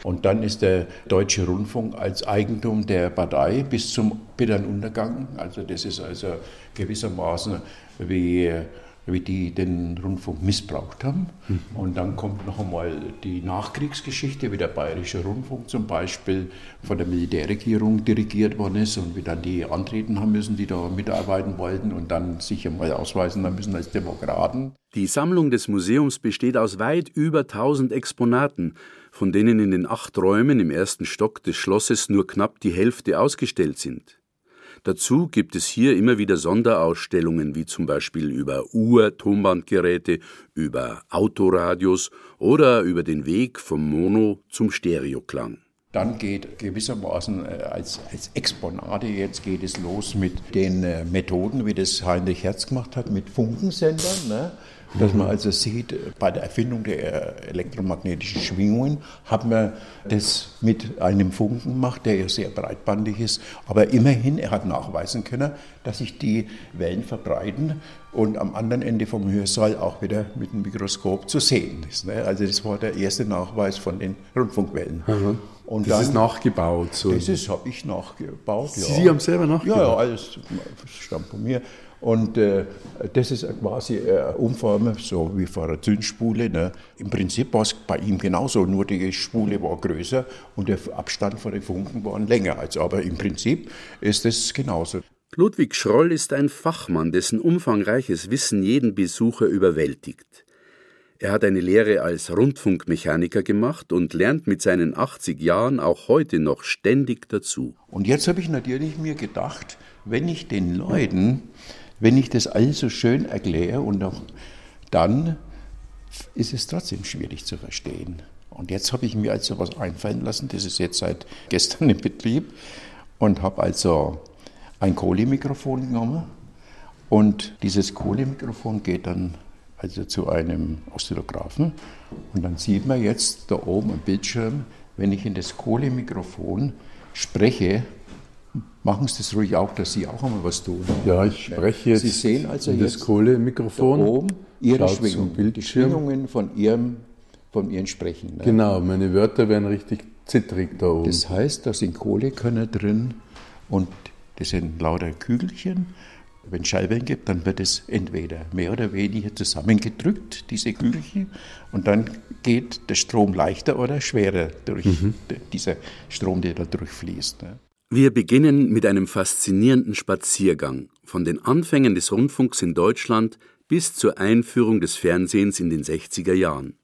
[SPEAKER 10] Und dann ist der deutsche Rundfunk als Eigentum der Partei bis zum bitteren Untergang. Also das ist also gewissermaßen wie wie die den Rundfunk missbraucht haben. Mhm. Und dann kommt noch einmal die Nachkriegsgeschichte, wie der Bayerische Rundfunk zum Beispiel von der Militärregierung dirigiert worden ist und wie dann die antreten haben müssen, die da mitarbeiten wollten und dann sich einmal ausweisen haben müssen als Demokraten.
[SPEAKER 6] Die Sammlung des Museums besteht aus weit über 1000 Exponaten, von denen in den acht Räumen im ersten Stock des Schlosses nur knapp die Hälfte ausgestellt sind. Dazu gibt es hier immer wieder Sonderausstellungen, wie zum Beispiel über Uhr-Tonbandgeräte, über Autoradios oder über den Weg vom Mono zum Stereoklang.
[SPEAKER 10] Dann geht gewissermaßen äh, als, als Exponate, jetzt geht es los mit den äh, Methoden, wie das Heinrich Herz gemacht hat, mit Funkensendern. Ne? Dass man also sieht, bei der Erfindung der elektromagnetischen Schwingungen hat man das mit einem Funken gemacht, der ja sehr breitbandig ist. Aber immerhin, er hat nachweisen können, dass sich die Wellen verbreiten und am anderen Ende vom Hörsaal auch wieder mit dem Mikroskop zu sehen ist. Ne? Also das war der erste Nachweis von den Rundfunkwellen. Mhm.
[SPEAKER 8] Und das dann, ist nachgebaut. So.
[SPEAKER 10] Das habe ich nachgebaut,
[SPEAKER 8] ja. Sie haben selber nachgebaut?
[SPEAKER 10] Ja, ja, alles stammt von mir. Und äh, das ist quasi eine Umform, so wie vor einer Zündspule. Ne? Im Prinzip war es bei ihm genauso, nur die Spule war größer und der Abstand von den Funken war länger. Also, aber im Prinzip ist es genauso.
[SPEAKER 6] Ludwig Schroll ist ein Fachmann, dessen umfangreiches Wissen jeden Besucher überwältigt. Er hat eine Lehre als Rundfunkmechaniker gemacht und lernt mit seinen 80 Jahren auch heute noch ständig dazu.
[SPEAKER 10] Und jetzt habe ich natürlich mir gedacht, wenn ich den Leuten wenn ich das alles so schön erkläre und auch dann ist es trotzdem schwierig zu verstehen. Und jetzt habe ich mir also was einfallen lassen, das ist jetzt seit gestern in Betrieb und habe also ein Kohlemikrofon genommen. Und dieses Kohlemikrofon geht dann also zu einem Oszillographen und dann sieht man jetzt da oben am Bildschirm, wenn ich in das Kohlemikrofon spreche, Machen Sie das ruhig auch, dass Sie auch einmal was tun.
[SPEAKER 8] Ja, ich spreche jetzt
[SPEAKER 10] Sie sehen also
[SPEAKER 8] in das Kohlemikrofon. Da
[SPEAKER 10] oben Ihre Schwingungen, die Schwingungen von Ihrem, von Ihren Sprechen.
[SPEAKER 8] Ne? Genau, meine Wörter werden richtig zittrig da oben.
[SPEAKER 10] Das heißt, da sind Kohlekörner drin und das sind lauter Kügelchen. Wenn es Schallwellen gibt, dann wird es entweder mehr oder weniger zusammengedrückt, diese Kügelchen, und dann geht der Strom leichter oder schwerer durch mhm. dieser Strom, der da durchfließt. Ne?
[SPEAKER 6] Wir beginnen mit einem faszinierenden Spaziergang von den Anfängen des Rundfunks in Deutschland bis zur Einführung des Fernsehens in den 60er Jahren.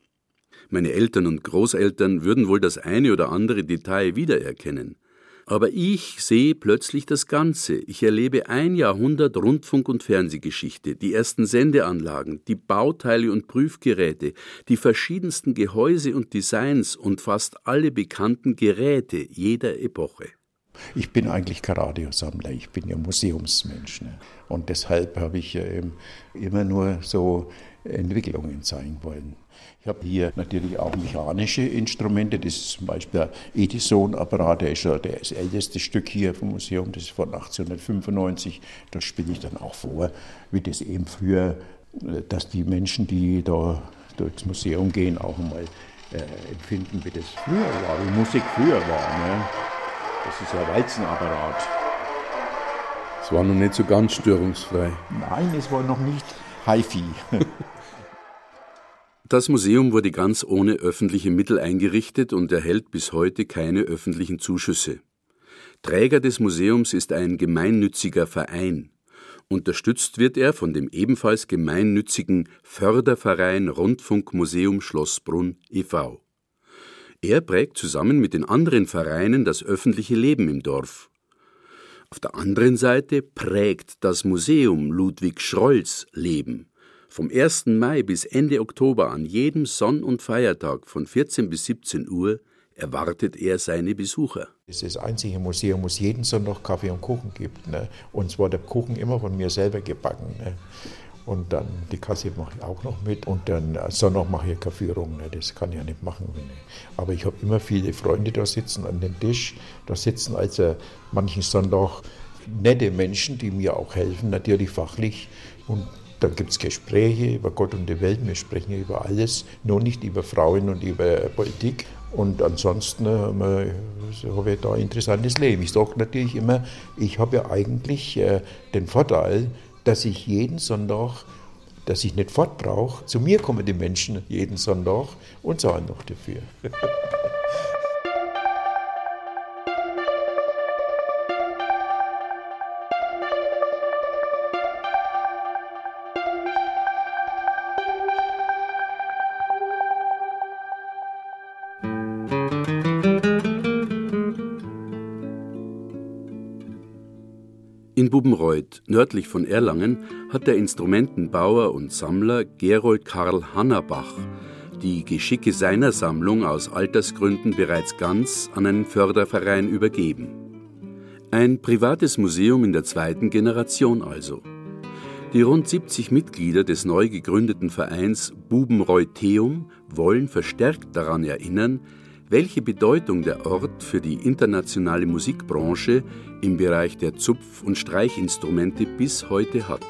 [SPEAKER 6] Meine Eltern und Großeltern würden wohl das eine oder andere Detail wiedererkennen. Aber ich sehe plötzlich das Ganze. Ich erlebe ein Jahrhundert Rundfunk- und Fernsehgeschichte, die ersten Sendeanlagen, die Bauteile und Prüfgeräte, die verschiedensten Gehäuse und Designs und fast alle bekannten Geräte jeder Epoche.
[SPEAKER 10] Ich bin eigentlich Radiosammler, ich bin ja Museumsmensch. Ne? Und deshalb habe ich ja immer nur so Entwicklungen zeigen wollen. Ich habe hier natürlich auch mechanische Instrumente. Das ist zum Beispiel der Edison-Apparat, der ist ja das älteste Stück hier vom Museum, das ist von 1895. Da spiele ich dann auch vor, wie das eben früher, dass die Menschen, die da durchs Museum gehen, auch einmal äh, empfinden, wie das früher war, wie Musik früher war. Ne? Das ist ja Walzenapparat.
[SPEAKER 8] Es war noch nicht so ganz störungsfrei.
[SPEAKER 10] Nein, es war noch nicht HiFi. [laughs]
[SPEAKER 6] Das Museum wurde ganz ohne öffentliche Mittel eingerichtet und erhält bis heute keine öffentlichen Zuschüsse. Träger des Museums ist ein gemeinnütziger Verein. Unterstützt wird er von dem ebenfalls gemeinnützigen Förderverein Rundfunkmuseum Schlossbrunn e.V. Er prägt zusammen mit den anderen Vereinen das öffentliche Leben im Dorf. Auf der anderen Seite prägt das Museum Ludwig Schrolls Leben. Vom 1. Mai bis Ende Oktober an jedem Sonn- und Feiertag von 14 bis 17 Uhr erwartet er seine Besucher.
[SPEAKER 10] Es ist das einzige Museum, wo es jeden Sonntag Kaffee und Kuchen gibt. Ne? Und zwar der Kuchen immer von mir selber gebacken. Ne? Und dann die Kasse mache ich auch noch mit. Und dann Sonntag mache ich keine Führung. Ne? Das kann ich ja nicht machen. Aber ich habe immer viele Freunde da sitzen an dem Tisch. Da sitzen also manchen Sonntag nette Menschen, die mir auch helfen, natürlich fachlich. Und dann gibt es Gespräche über Gott und die Welt. Wir sprechen über alles, nur nicht über Frauen und über Politik. Und ansonsten äh, habe ich da ein interessantes Leben. Ich sage natürlich immer, ich habe ja eigentlich äh, den Vorteil, dass ich jeden Sonntag, dass ich nicht fort brauche. Zu mir kommen die Menschen jeden Sonntag und zahlen noch dafür. [laughs]
[SPEAKER 6] In Bubenreuth, nördlich von Erlangen, hat der Instrumentenbauer und Sammler Gerold Karl Hannerbach die Geschicke seiner Sammlung aus Altersgründen bereits ganz an einen Förderverein übergeben. Ein privates Museum in der zweiten Generation also. Die rund 70 Mitglieder des neu gegründeten Vereins Bubenreutheum wollen verstärkt daran erinnern, welche Bedeutung der Ort für die internationale Musikbranche im Bereich der Zupf- und Streichinstrumente bis heute hat.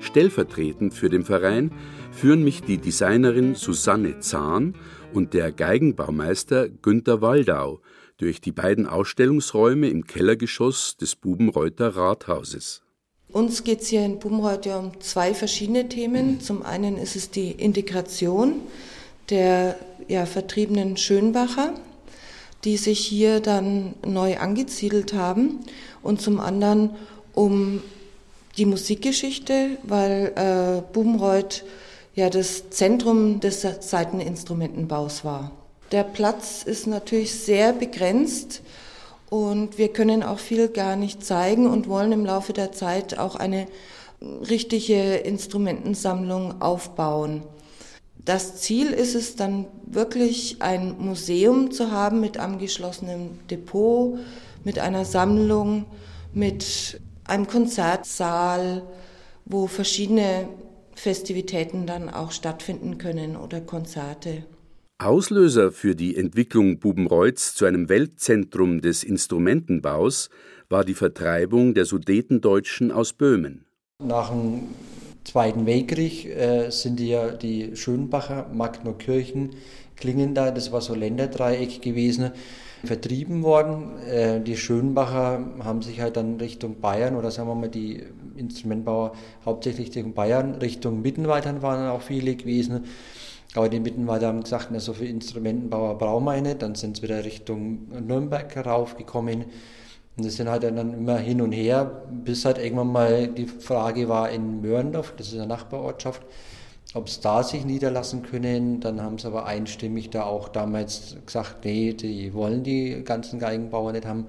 [SPEAKER 6] Stellvertretend für den Verein führen mich die Designerin Susanne Zahn und der Geigenbaumeister Günter Waldau durch die beiden Ausstellungsräume im Kellergeschoss des Bubenreuther Rathauses.
[SPEAKER 11] Uns geht es hier in Bubenreuth ja um zwei verschiedene Themen. Zum einen ist es die Integration der ja, vertriebenen Schönbacher, die sich hier dann neu angesiedelt haben. Und zum anderen um die Musikgeschichte, weil äh, Bubenreuth ja das Zentrum des Saiteninstrumentenbaus war. Der Platz ist natürlich sehr begrenzt und wir können auch viel gar nicht zeigen und wollen im Laufe der Zeit auch eine richtige Instrumentensammlung aufbauen. Das Ziel ist es dann wirklich ein Museum zu haben mit einem geschlossenen Depot, mit einer Sammlung, mit einem Konzertsaal, wo verschiedene Festivitäten dann auch stattfinden können oder Konzerte.
[SPEAKER 6] Auslöser für die Entwicklung Bubenreutz zu einem Weltzentrum des Instrumentenbaus war die Vertreibung der Sudetendeutschen aus Böhmen.
[SPEAKER 12] Nach dem Zweiten Weltkrieg äh, sind ja die Schönbacher, Magnerkirchen, Klingendal, das war so Länderdreieck gewesen, vertrieben worden. Äh, die Schönbacher haben sich halt dann Richtung Bayern oder sagen wir mal die Instrumentbauer hauptsächlich Richtung Bayern, Richtung Mittenwaldern waren auch viele gewesen. Aber die Mittenwalder haben gesagt, na, so viele Instrumentenbauer brauchen wir nicht. Dann sind sie wieder Richtung Nürnberg heraufgekommen. Und das sind halt dann immer hin und her, bis halt irgendwann mal die Frage war in Mörndorf, das ist eine Nachbarortschaft, ob es da sich niederlassen können. Dann haben sie aber einstimmig da auch damals gesagt, nee, die wollen die ganzen Geigenbauer nicht haben.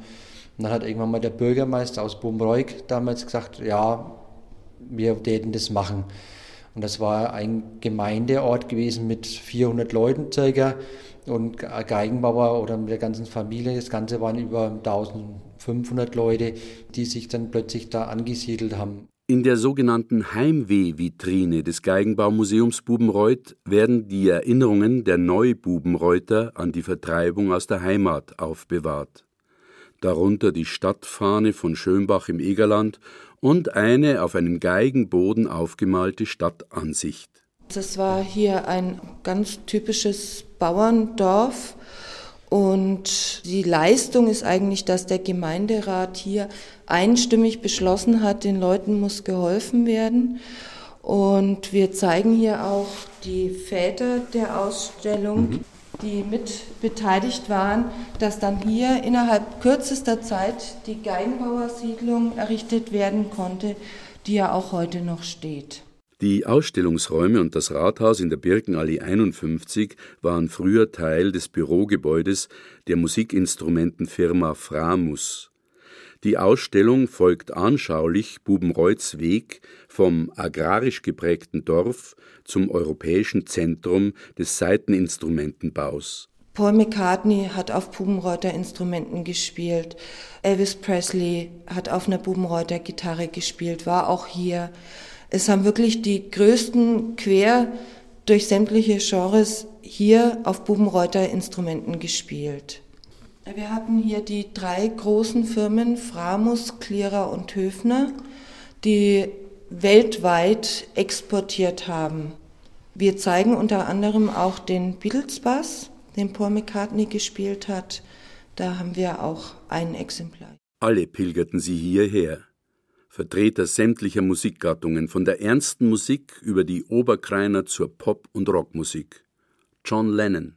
[SPEAKER 12] Und dann hat irgendwann mal der Bürgermeister aus Bumreuk damals gesagt, ja, wir täten das machen. Und das war ein Gemeindeort gewesen mit 400 Leuten circa und Geigenbauer oder mit der ganzen Familie. Das Ganze waren über 1500 Leute, die sich dann plötzlich da angesiedelt haben.
[SPEAKER 6] In der sogenannten Heimweh-Vitrine des Geigenbaumuseums Bubenreuth werden die Erinnerungen der Neububenreuther an die Vertreibung aus der Heimat aufbewahrt. Darunter die Stadtfahne von Schönbach im Egerland und eine auf einem Geigenboden aufgemalte Stadtansicht.
[SPEAKER 11] Das war hier ein ganz typisches Bauerndorf und die Leistung ist eigentlich, dass der Gemeinderat hier einstimmig beschlossen hat, den Leuten muss geholfen werden. Und wir zeigen hier auch die Väter der Ausstellung, mhm. die mit beteiligt waren, dass dann hier innerhalb kürzester Zeit die Geinbauersiedlung errichtet werden konnte, die ja auch heute noch steht.
[SPEAKER 6] Die Ausstellungsräume und das Rathaus in der Birkenallee 51 waren früher Teil des Bürogebäudes der Musikinstrumentenfirma Framus. Die Ausstellung folgt anschaulich Bubenreutz Weg vom agrarisch geprägten Dorf zum europäischen Zentrum des Saiteninstrumentenbaus.
[SPEAKER 11] Paul McCartney hat auf Bubenreuther Instrumenten gespielt. Elvis Presley hat auf einer Bubenreuther Gitarre gespielt, war auch hier. Es haben wirklich die größten quer durch sämtliche Genres hier auf Bubenreuther Instrumenten gespielt. Wir hatten hier die drei großen Firmen Framus, Clearer und Höfner, die weltweit exportiert haben. Wir zeigen unter anderem auch den Beatles Bass, den Paul McCartney gespielt hat. Da haben wir auch ein Exemplar.
[SPEAKER 6] Alle pilgerten sie hierher. Vertreter sämtlicher Musikgattungen, von der ernsten Musik über die Oberkreiner zur Pop- und Rockmusik. John Lennon,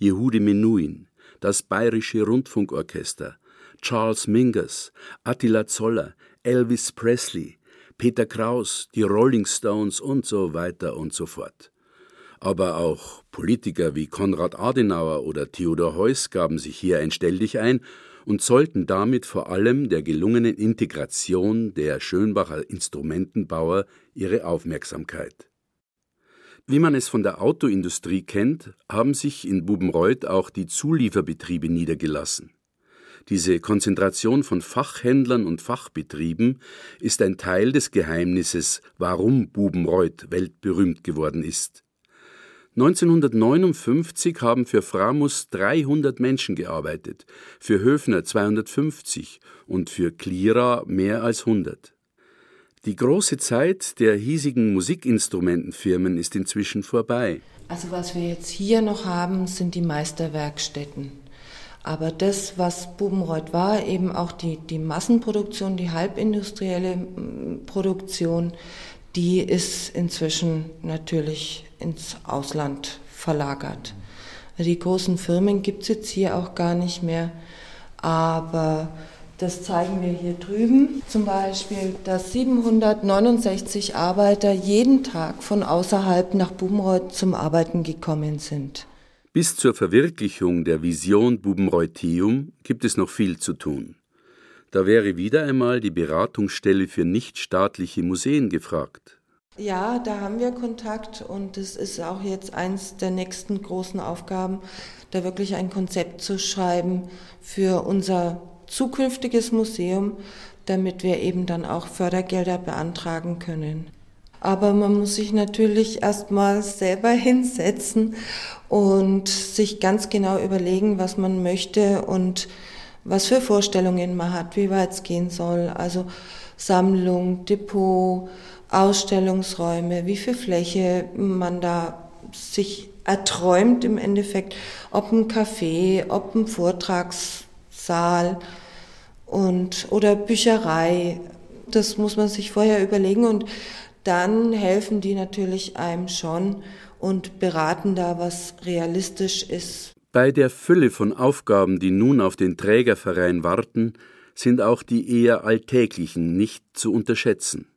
[SPEAKER 6] Yehudi Menuhin, das Bayerische Rundfunkorchester, Charles Mingus, Attila Zoller, Elvis Presley, Peter Kraus, die Rolling Stones und so weiter und so fort. Aber auch Politiker wie Konrad Adenauer oder Theodor Heuss gaben sich hier ein und sollten damit vor allem der gelungenen Integration der Schönbacher Instrumentenbauer ihre Aufmerksamkeit. Wie man es von der Autoindustrie kennt, haben sich in Bubenreuth auch die Zulieferbetriebe niedergelassen. Diese Konzentration von Fachhändlern und Fachbetrieben ist ein Teil des Geheimnisses, warum Bubenreuth weltberühmt geworden ist. 1959 haben für Framus 300 Menschen gearbeitet, für Höfner 250 und für Klira mehr als 100. Die große Zeit der hiesigen Musikinstrumentenfirmen ist inzwischen vorbei.
[SPEAKER 11] Also was wir jetzt hier noch haben, sind die Meisterwerkstätten. Aber das, was Bubenreuth war, eben auch die, die Massenproduktion, die halbindustrielle Produktion, die ist inzwischen natürlich ins Ausland verlagert. Die großen Firmen gibt es jetzt hier auch gar nicht mehr, aber das zeigen wir hier drüben. Zum Beispiel, dass 769 Arbeiter jeden Tag von außerhalb nach Bubenreuth zum Arbeiten gekommen sind.
[SPEAKER 6] Bis zur Verwirklichung der Vision Bubenreuthium gibt es noch viel zu tun. Da wäre wieder einmal die Beratungsstelle für nichtstaatliche Museen gefragt.
[SPEAKER 11] Ja, da haben wir Kontakt und es ist auch jetzt eins der nächsten großen Aufgaben, da wirklich ein Konzept zu schreiben für unser zukünftiges Museum, damit wir eben dann auch Fördergelder beantragen können. Aber man muss sich natürlich erstmal selber [laughs] hinsetzen und sich ganz genau überlegen, was man möchte und was für Vorstellungen man hat, wie weit es gehen soll. Also Sammlung, Depot, Ausstellungsräume, wie viel Fläche man da sich erträumt im Endeffekt, ob ein Café, ob ein Vortragssaal und oder Bücherei. Das muss man sich vorher überlegen und dann helfen die natürlich einem schon und beraten da, was realistisch ist.
[SPEAKER 6] Bei der Fülle von Aufgaben, die nun auf den Trägerverein warten, sind auch die eher alltäglichen nicht zu unterschätzen.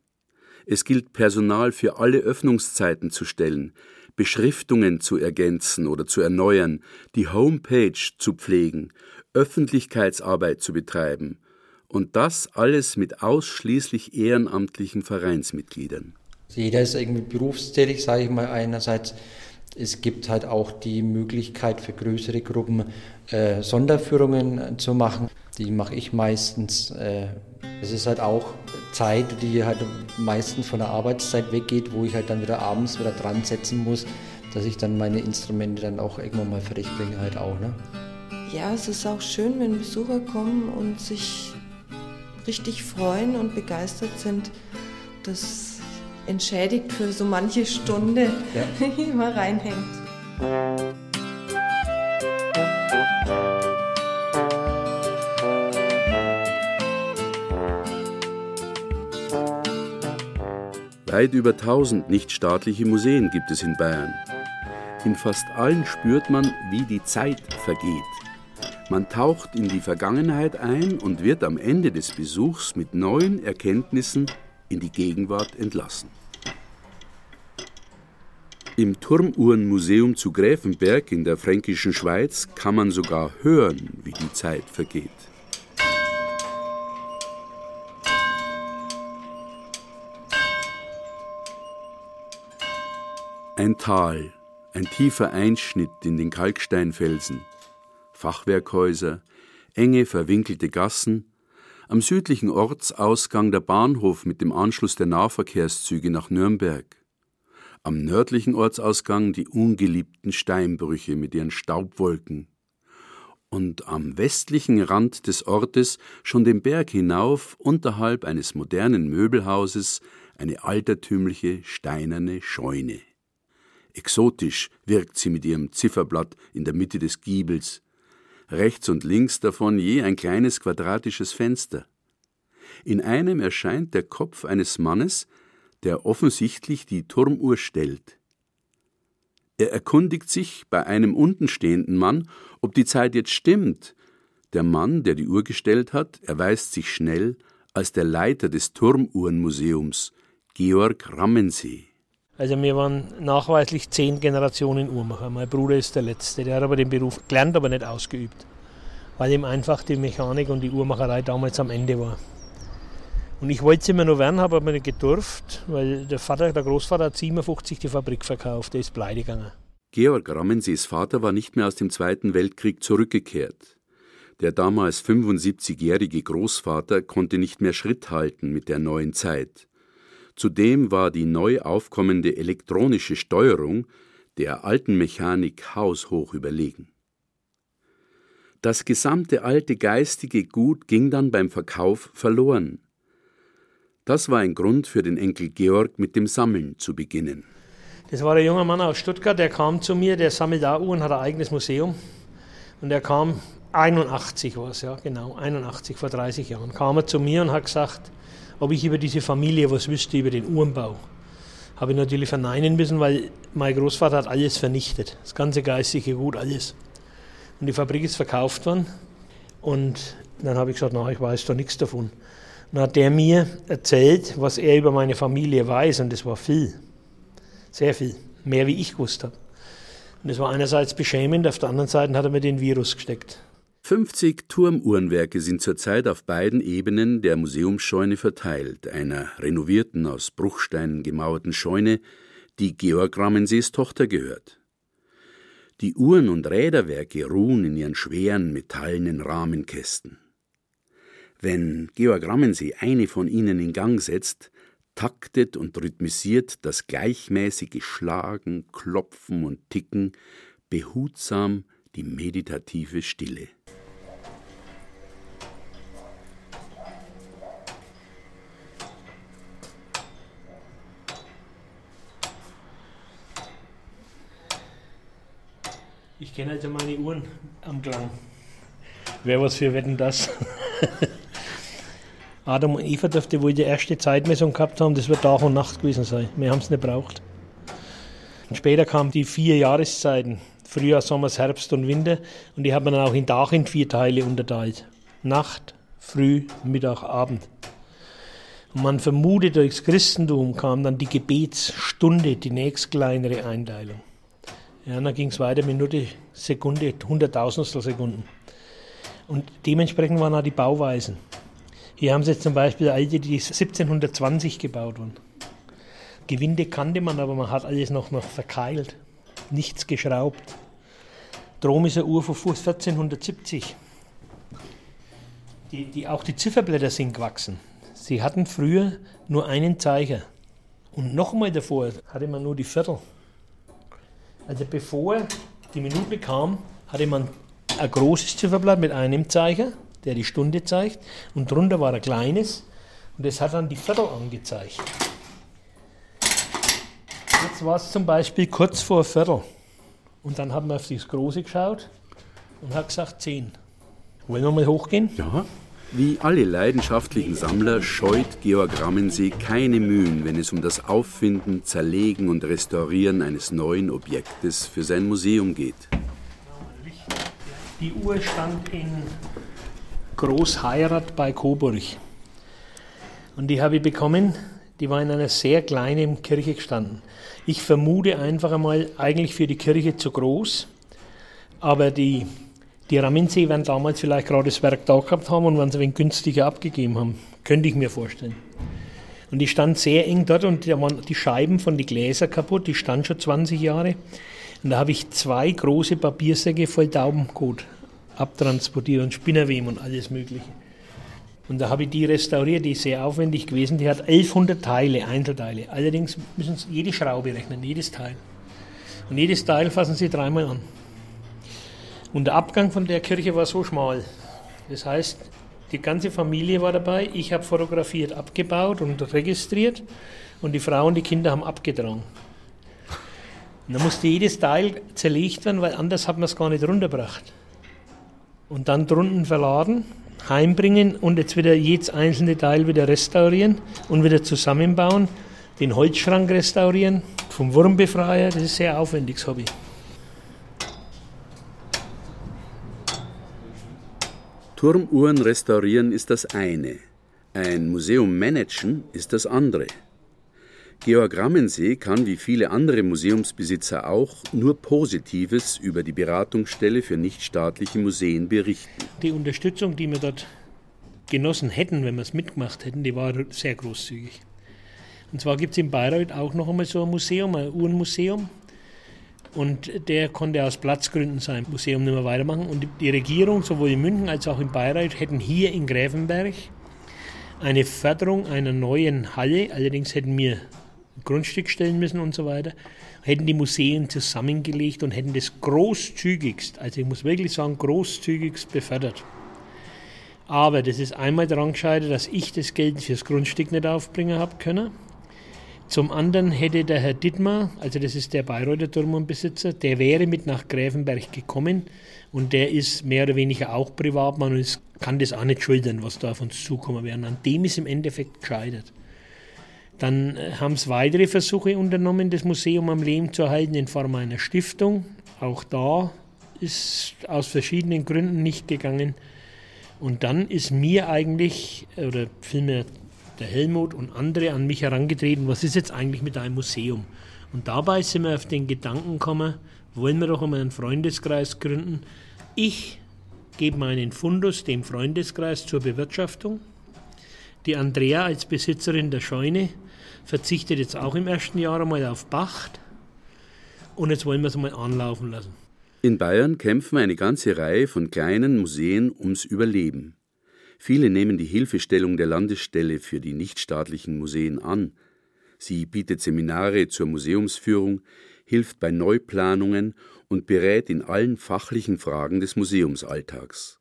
[SPEAKER 6] Es gilt Personal für alle Öffnungszeiten zu stellen, Beschriftungen zu ergänzen oder zu erneuern, die Homepage zu pflegen, Öffentlichkeitsarbeit zu betreiben, und das alles mit ausschließlich ehrenamtlichen Vereinsmitgliedern.
[SPEAKER 12] Jeder ist irgendwie berufstätig, sage ich mal einerseits. Es gibt halt auch die Möglichkeit für größere Gruppen äh, Sonderführungen zu machen. Die mache ich meistens. Äh, es ist halt auch Zeit, die halt meistens von der Arbeitszeit weggeht, wo ich halt dann wieder abends wieder dran setzen muss, dass ich dann meine Instrumente dann auch irgendwann mal fertig bringe halt auch. Ne?
[SPEAKER 11] Ja, es ist auch schön, wenn Besucher kommen und sich richtig freuen und begeistert sind. Das entschädigt für so manche Stunde, ja. [laughs] die man reinhängt.
[SPEAKER 6] Weit über 1000 nichtstaatliche Museen gibt es in Bayern. In fast allen spürt man, wie die Zeit vergeht. Man taucht in die Vergangenheit ein und wird am Ende des Besuchs mit neuen Erkenntnissen in die Gegenwart entlassen. Im Turmuhrenmuseum zu Gräfenberg in der fränkischen Schweiz kann man sogar hören, wie die Zeit vergeht. Ein Tal, ein tiefer Einschnitt in den Kalksteinfelsen, Fachwerkhäuser, enge verwinkelte Gassen, am südlichen Ortsausgang der Bahnhof mit dem Anschluss der Nahverkehrszüge nach Nürnberg, am nördlichen Ortsausgang die ungeliebten Steinbrüche mit ihren Staubwolken und am westlichen Rand des Ortes schon den Berg hinauf unterhalb eines modernen Möbelhauses eine altertümliche steinerne Scheune. Exotisch wirkt sie mit ihrem Zifferblatt in der Mitte des Giebels, rechts und links davon je ein kleines quadratisches Fenster. In einem erscheint der Kopf eines Mannes, der offensichtlich die Turmuhr stellt. Er erkundigt sich bei einem untenstehenden Mann, ob die Zeit jetzt stimmt. Der Mann, der die Uhr gestellt hat, erweist sich schnell als der Leiter des Turmuhrenmuseums, Georg Rammensee.
[SPEAKER 13] Also wir waren nachweislich zehn Generationen Uhrmacher. Mein Bruder ist der Letzte. Der hat aber den Beruf gelernt, aber nicht ausgeübt. Weil ihm einfach die Mechanik und die Uhrmacherei damals am Ende war. Und ich wollte es immer noch werden, habe aber nicht gedurft, weil der Vater, der Großvater hat 57 die Fabrik verkauft, der ist pleite gegangen.
[SPEAKER 6] Georg Rammensees Vater war nicht mehr aus dem Zweiten Weltkrieg zurückgekehrt. Der damals 75-jährige Großvater konnte nicht mehr Schritt halten mit der neuen Zeit. Zudem war die neu aufkommende elektronische Steuerung der alten Mechanik haushoch überlegen. Das gesamte alte geistige Gut ging dann beim Verkauf verloren. Das war ein Grund für den Enkel Georg, mit dem Sammeln zu beginnen.
[SPEAKER 13] Das war ein junger Mann aus Stuttgart, der kam zu mir, der sammelt auch Uhren, hat ein eigenes Museum. Und der kam, 81 war es, ja, genau, 81, vor 30 Jahren, kam er zu mir und hat gesagt, ob ich über diese Familie was wüsste, über den Uhrenbau. Habe ich natürlich verneinen müssen, weil mein Großvater hat alles vernichtet. Das ganze geistige Gut, alles. Und die Fabrik ist verkauft worden. Und dann habe ich gesagt, na, ich weiß doch nichts davon. Dann hat der mir erzählt, was er über meine Familie weiß, und das war viel. Sehr viel. Mehr wie ich gewusst habe. Und das war einerseits beschämend, auf der anderen Seite hat er mir den Virus gesteckt.
[SPEAKER 6] 50 Turmuhrenwerke sind zurzeit auf beiden Ebenen der Museumsscheune verteilt, einer renovierten, aus Bruchsteinen gemauerten Scheune, die Georg Rammensees Tochter gehört. Die Uhren- und Räderwerke ruhen in ihren schweren metallenen Rahmenkästen. Wenn Georg Rammensee eine von ihnen in Gang setzt, taktet und rhythmisiert das gleichmäßige Schlagen, Klopfen und Ticken behutsam die meditative Stille.
[SPEAKER 13] Ich kenne also meine Uhren am Klang. Wer was für Wetten das? Adam und Eva dürfte wohl die erste Zeitmessung gehabt haben, das wird Tag und Nacht gewesen sein. Wir haben es nicht braucht. Und später kamen die vier Jahreszeiten, Frühjahr, Sommer, Herbst und Winter, und die hat man dann auch in Tag in vier Teile unterteilt. Nacht, Früh, Mittag, Abend. Und man vermutet, durchs Christentum kam dann die Gebetsstunde, die nächst kleinere Einteilung. Ja, dann ging es weiter, Minute, Sekunde, Hunderttausendstel Sekunden. Und dementsprechend waren auch die Bauweisen. Hier haben sie jetzt zum Beispiel alte, die 1720 gebaut wurden. Gewinde kannte man, aber man hat alles noch, noch verkeilt. Nichts geschraubt. Drom ist eine Uhr von 1470. Die, die, auch die Zifferblätter sind gewachsen. Sie hatten früher nur einen Zeiger. Und nochmal davor hatte man nur die Viertel. Also bevor die Minute kam, hatte man ein großes Zifferblatt mit einem Zeiger, der die Stunde zeigt, und drunter war ein kleines, und das hat dann die Viertel angezeigt. Jetzt war es zum Beispiel kurz vor Viertel. Und dann hat man auf das Große geschaut und hat gesagt 10. Wollen wir mal hochgehen?
[SPEAKER 6] Ja. Wie alle leidenschaftlichen Sammler scheut Georg Rammensee keine Mühen, wenn es um das Auffinden, Zerlegen und Restaurieren eines neuen Objektes für sein Museum geht.
[SPEAKER 13] Die Uhr stand in Großheirat bei Coburg. Und die habe ich bekommen, die war in einer sehr kleinen Kirche gestanden. Ich vermute einfach einmal, eigentlich für die Kirche zu groß, aber die, die Ramensee werden damals vielleicht gerade das Werk da gehabt haben und werden es ein wenig günstiger abgegeben haben. Könnte ich mir vorstellen. Und die stand sehr eng dort und da waren die Scheiben von den Gläsern kaputt, die stand schon 20 Jahre. Und da habe ich zwei große Papiersäcke voll Taubenkot abtransportiert und Spinnerweben und alles Mögliche. Und da habe ich die restauriert, die ist sehr aufwendig gewesen. Die hat 1100 Teile, Einzelteile. Allerdings müssen Sie jede Schraube rechnen, jedes Teil. Und jedes Teil fassen Sie dreimal an. Und der Abgang von der Kirche war so schmal. Das heißt, die ganze Familie war dabei. Ich habe fotografiert, abgebaut und registriert. Und die Frau und die Kinder haben abgetragen. Und dann musste jedes Teil zerlegt werden, weil anders hat man es gar nicht runtergebracht. Und dann drunten verladen heimbringen und jetzt wieder jedes einzelne Teil wieder restaurieren und wieder zusammenbauen, den Holzschrank restaurieren, vom Wurmbefreier, das ist sehr aufwendiges Hobby.
[SPEAKER 6] Turmuhren restaurieren ist das eine, ein Museum managen ist das andere. Georg Rammensee kann wie viele andere Museumsbesitzer auch nur Positives über die Beratungsstelle für nichtstaatliche Museen berichten.
[SPEAKER 13] Die Unterstützung, die wir dort genossen hätten, wenn wir es mitgemacht hätten, die war sehr großzügig. Und zwar gibt es in Bayreuth auch noch einmal so ein Museum, ein Uhrenmuseum. Und der konnte aus Platzgründen sein Museum nicht mehr weitermachen. Und die Regierung, sowohl in München als auch in Bayreuth, hätten hier in Gräfenberg eine Förderung einer neuen Halle, allerdings hätten wir Grundstück stellen müssen und so weiter, hätten die Museen zusammengelegt und hätten das großzügigst, also ich muss wirklich sagen, großzügigst befördert. Aber das ist einmal daran gescheitert, dass ich das Geld fürs Grundstück nicht aufbringen habe können. Zum anderen hätte der Herr Dittmar, also das ist der Bayreuther Turmumbesitzer, der wäre mit nach Gräfenberg gekommen und der ist mehr oder weniger auch Privatmann und kann das auch nicht schultern, was da auf uns zukommen wäre. An dem ist im Endeffekt gescheitert. Dann äh, haben es weitere Versuche unternommen, das Museum am Leben zu erhalten in Form einer Stiftung. Auch da ist aus verschiedenen Gründen nicht gegangen. Und dann ist mir eigentlich, oder vielmehr der Helmut und andere an mich herangetreten, was ist jetzt eigentlich mit einem Museum? Und dabei sind wir auf den Gedanken gekommen, wollen wir doch einmal einen Freundeskreis gründen. Ich gebe meinen Fundus dem Freundeskreis zur Bewirtschaftung. Die Andrea als Besitzerin der Scheune verzichtet jetzt auch im ersten Jahr einmal auf Pacht. Und jetzt wollen wir es mal anlaufen lassen.
[SPEAKER 6] In Bayern kämpfen eine ganze Reihe von kleinen Museen ums Überleben. Viele nehmen die Hilfestellung der Landesstelle für die nichtstaatlichen Museen an. Sie bietet Seminare zur Museumsführung, hilft bei Neuplanungen und berät in allen fachlichen Fragen des Museumsalltags.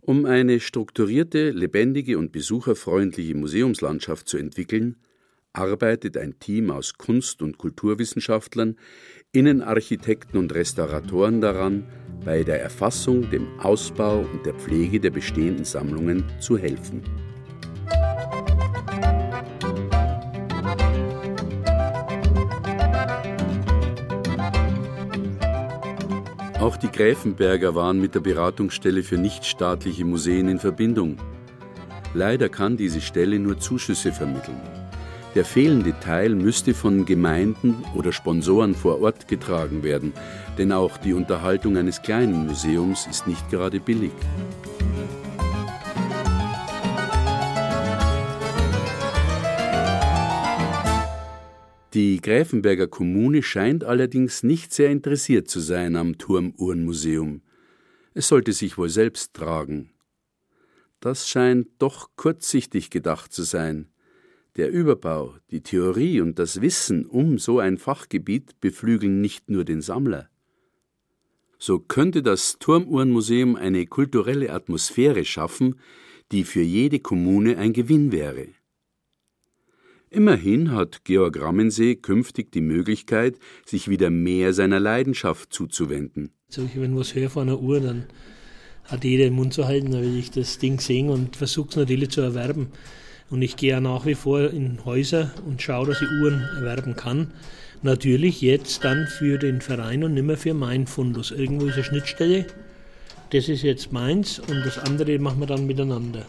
[SPEAKER 6] Um eine strukturierte, lebendige und besucherfreundliche Museumslandschaft zu entwickeln, arbeitet ein Team aus Kunst- und Kulturwissenschaftlern, Innenarchitekten und Restauratoren daran, bei der Erfassung, dem Ausbau und der Pflege der bestehenden Sammlungen zu helfen. Auch die Gräfenberger waren mit der Beratungsstelle für nichtstaatliche Museen in Verbindung. Leider kann diese Stelle nur Zuschüsse vermitteln. Der fehlende Teil müsste von Gemeinden oder Sponsoren vor Ort getragen werden, denn auch die Unterhaltung eines kleinen Museums ist nicht gerade billig. Die Gräfenberger Kommune scheint allerdings nicht sehr interessiert zu sein am Turmuhrenmuseum. Es sollte sich wohl selbst tragen. Das scheint doch kurzsichtig gedacht zu sein. Der Überbau, die Theorie und das Wissen um so ein Fachgebiet beflügeln nicht nur den Sammler. So könnte das Turmuhrenmuseum eine kulturelle Atmosphäre schaffen, die für jede Kommune ein Gewinn wäre. Immerhin hat Georg Rammensee künftig die Möglichkeit, sich wieder mehr seiner Leidenschaft zuzuwenden.
[SPEAKER 13] Wenn ich was höre von einer Uhr, dann hat jeder den Mund zu halten, dann will ich das Ding sehen und versuche es natürlich zu erwerben. Und ich gehe ja nach wie vor in Häuser und schaue, dass ich Uhren erwerben kann. Natürlich jetzt dann für den Verein und nicht mehr für meinen Fundus. Irgendwo ist eine Schnittstelle. Das ist jetzt meins und das andere machen wir dann miteinander.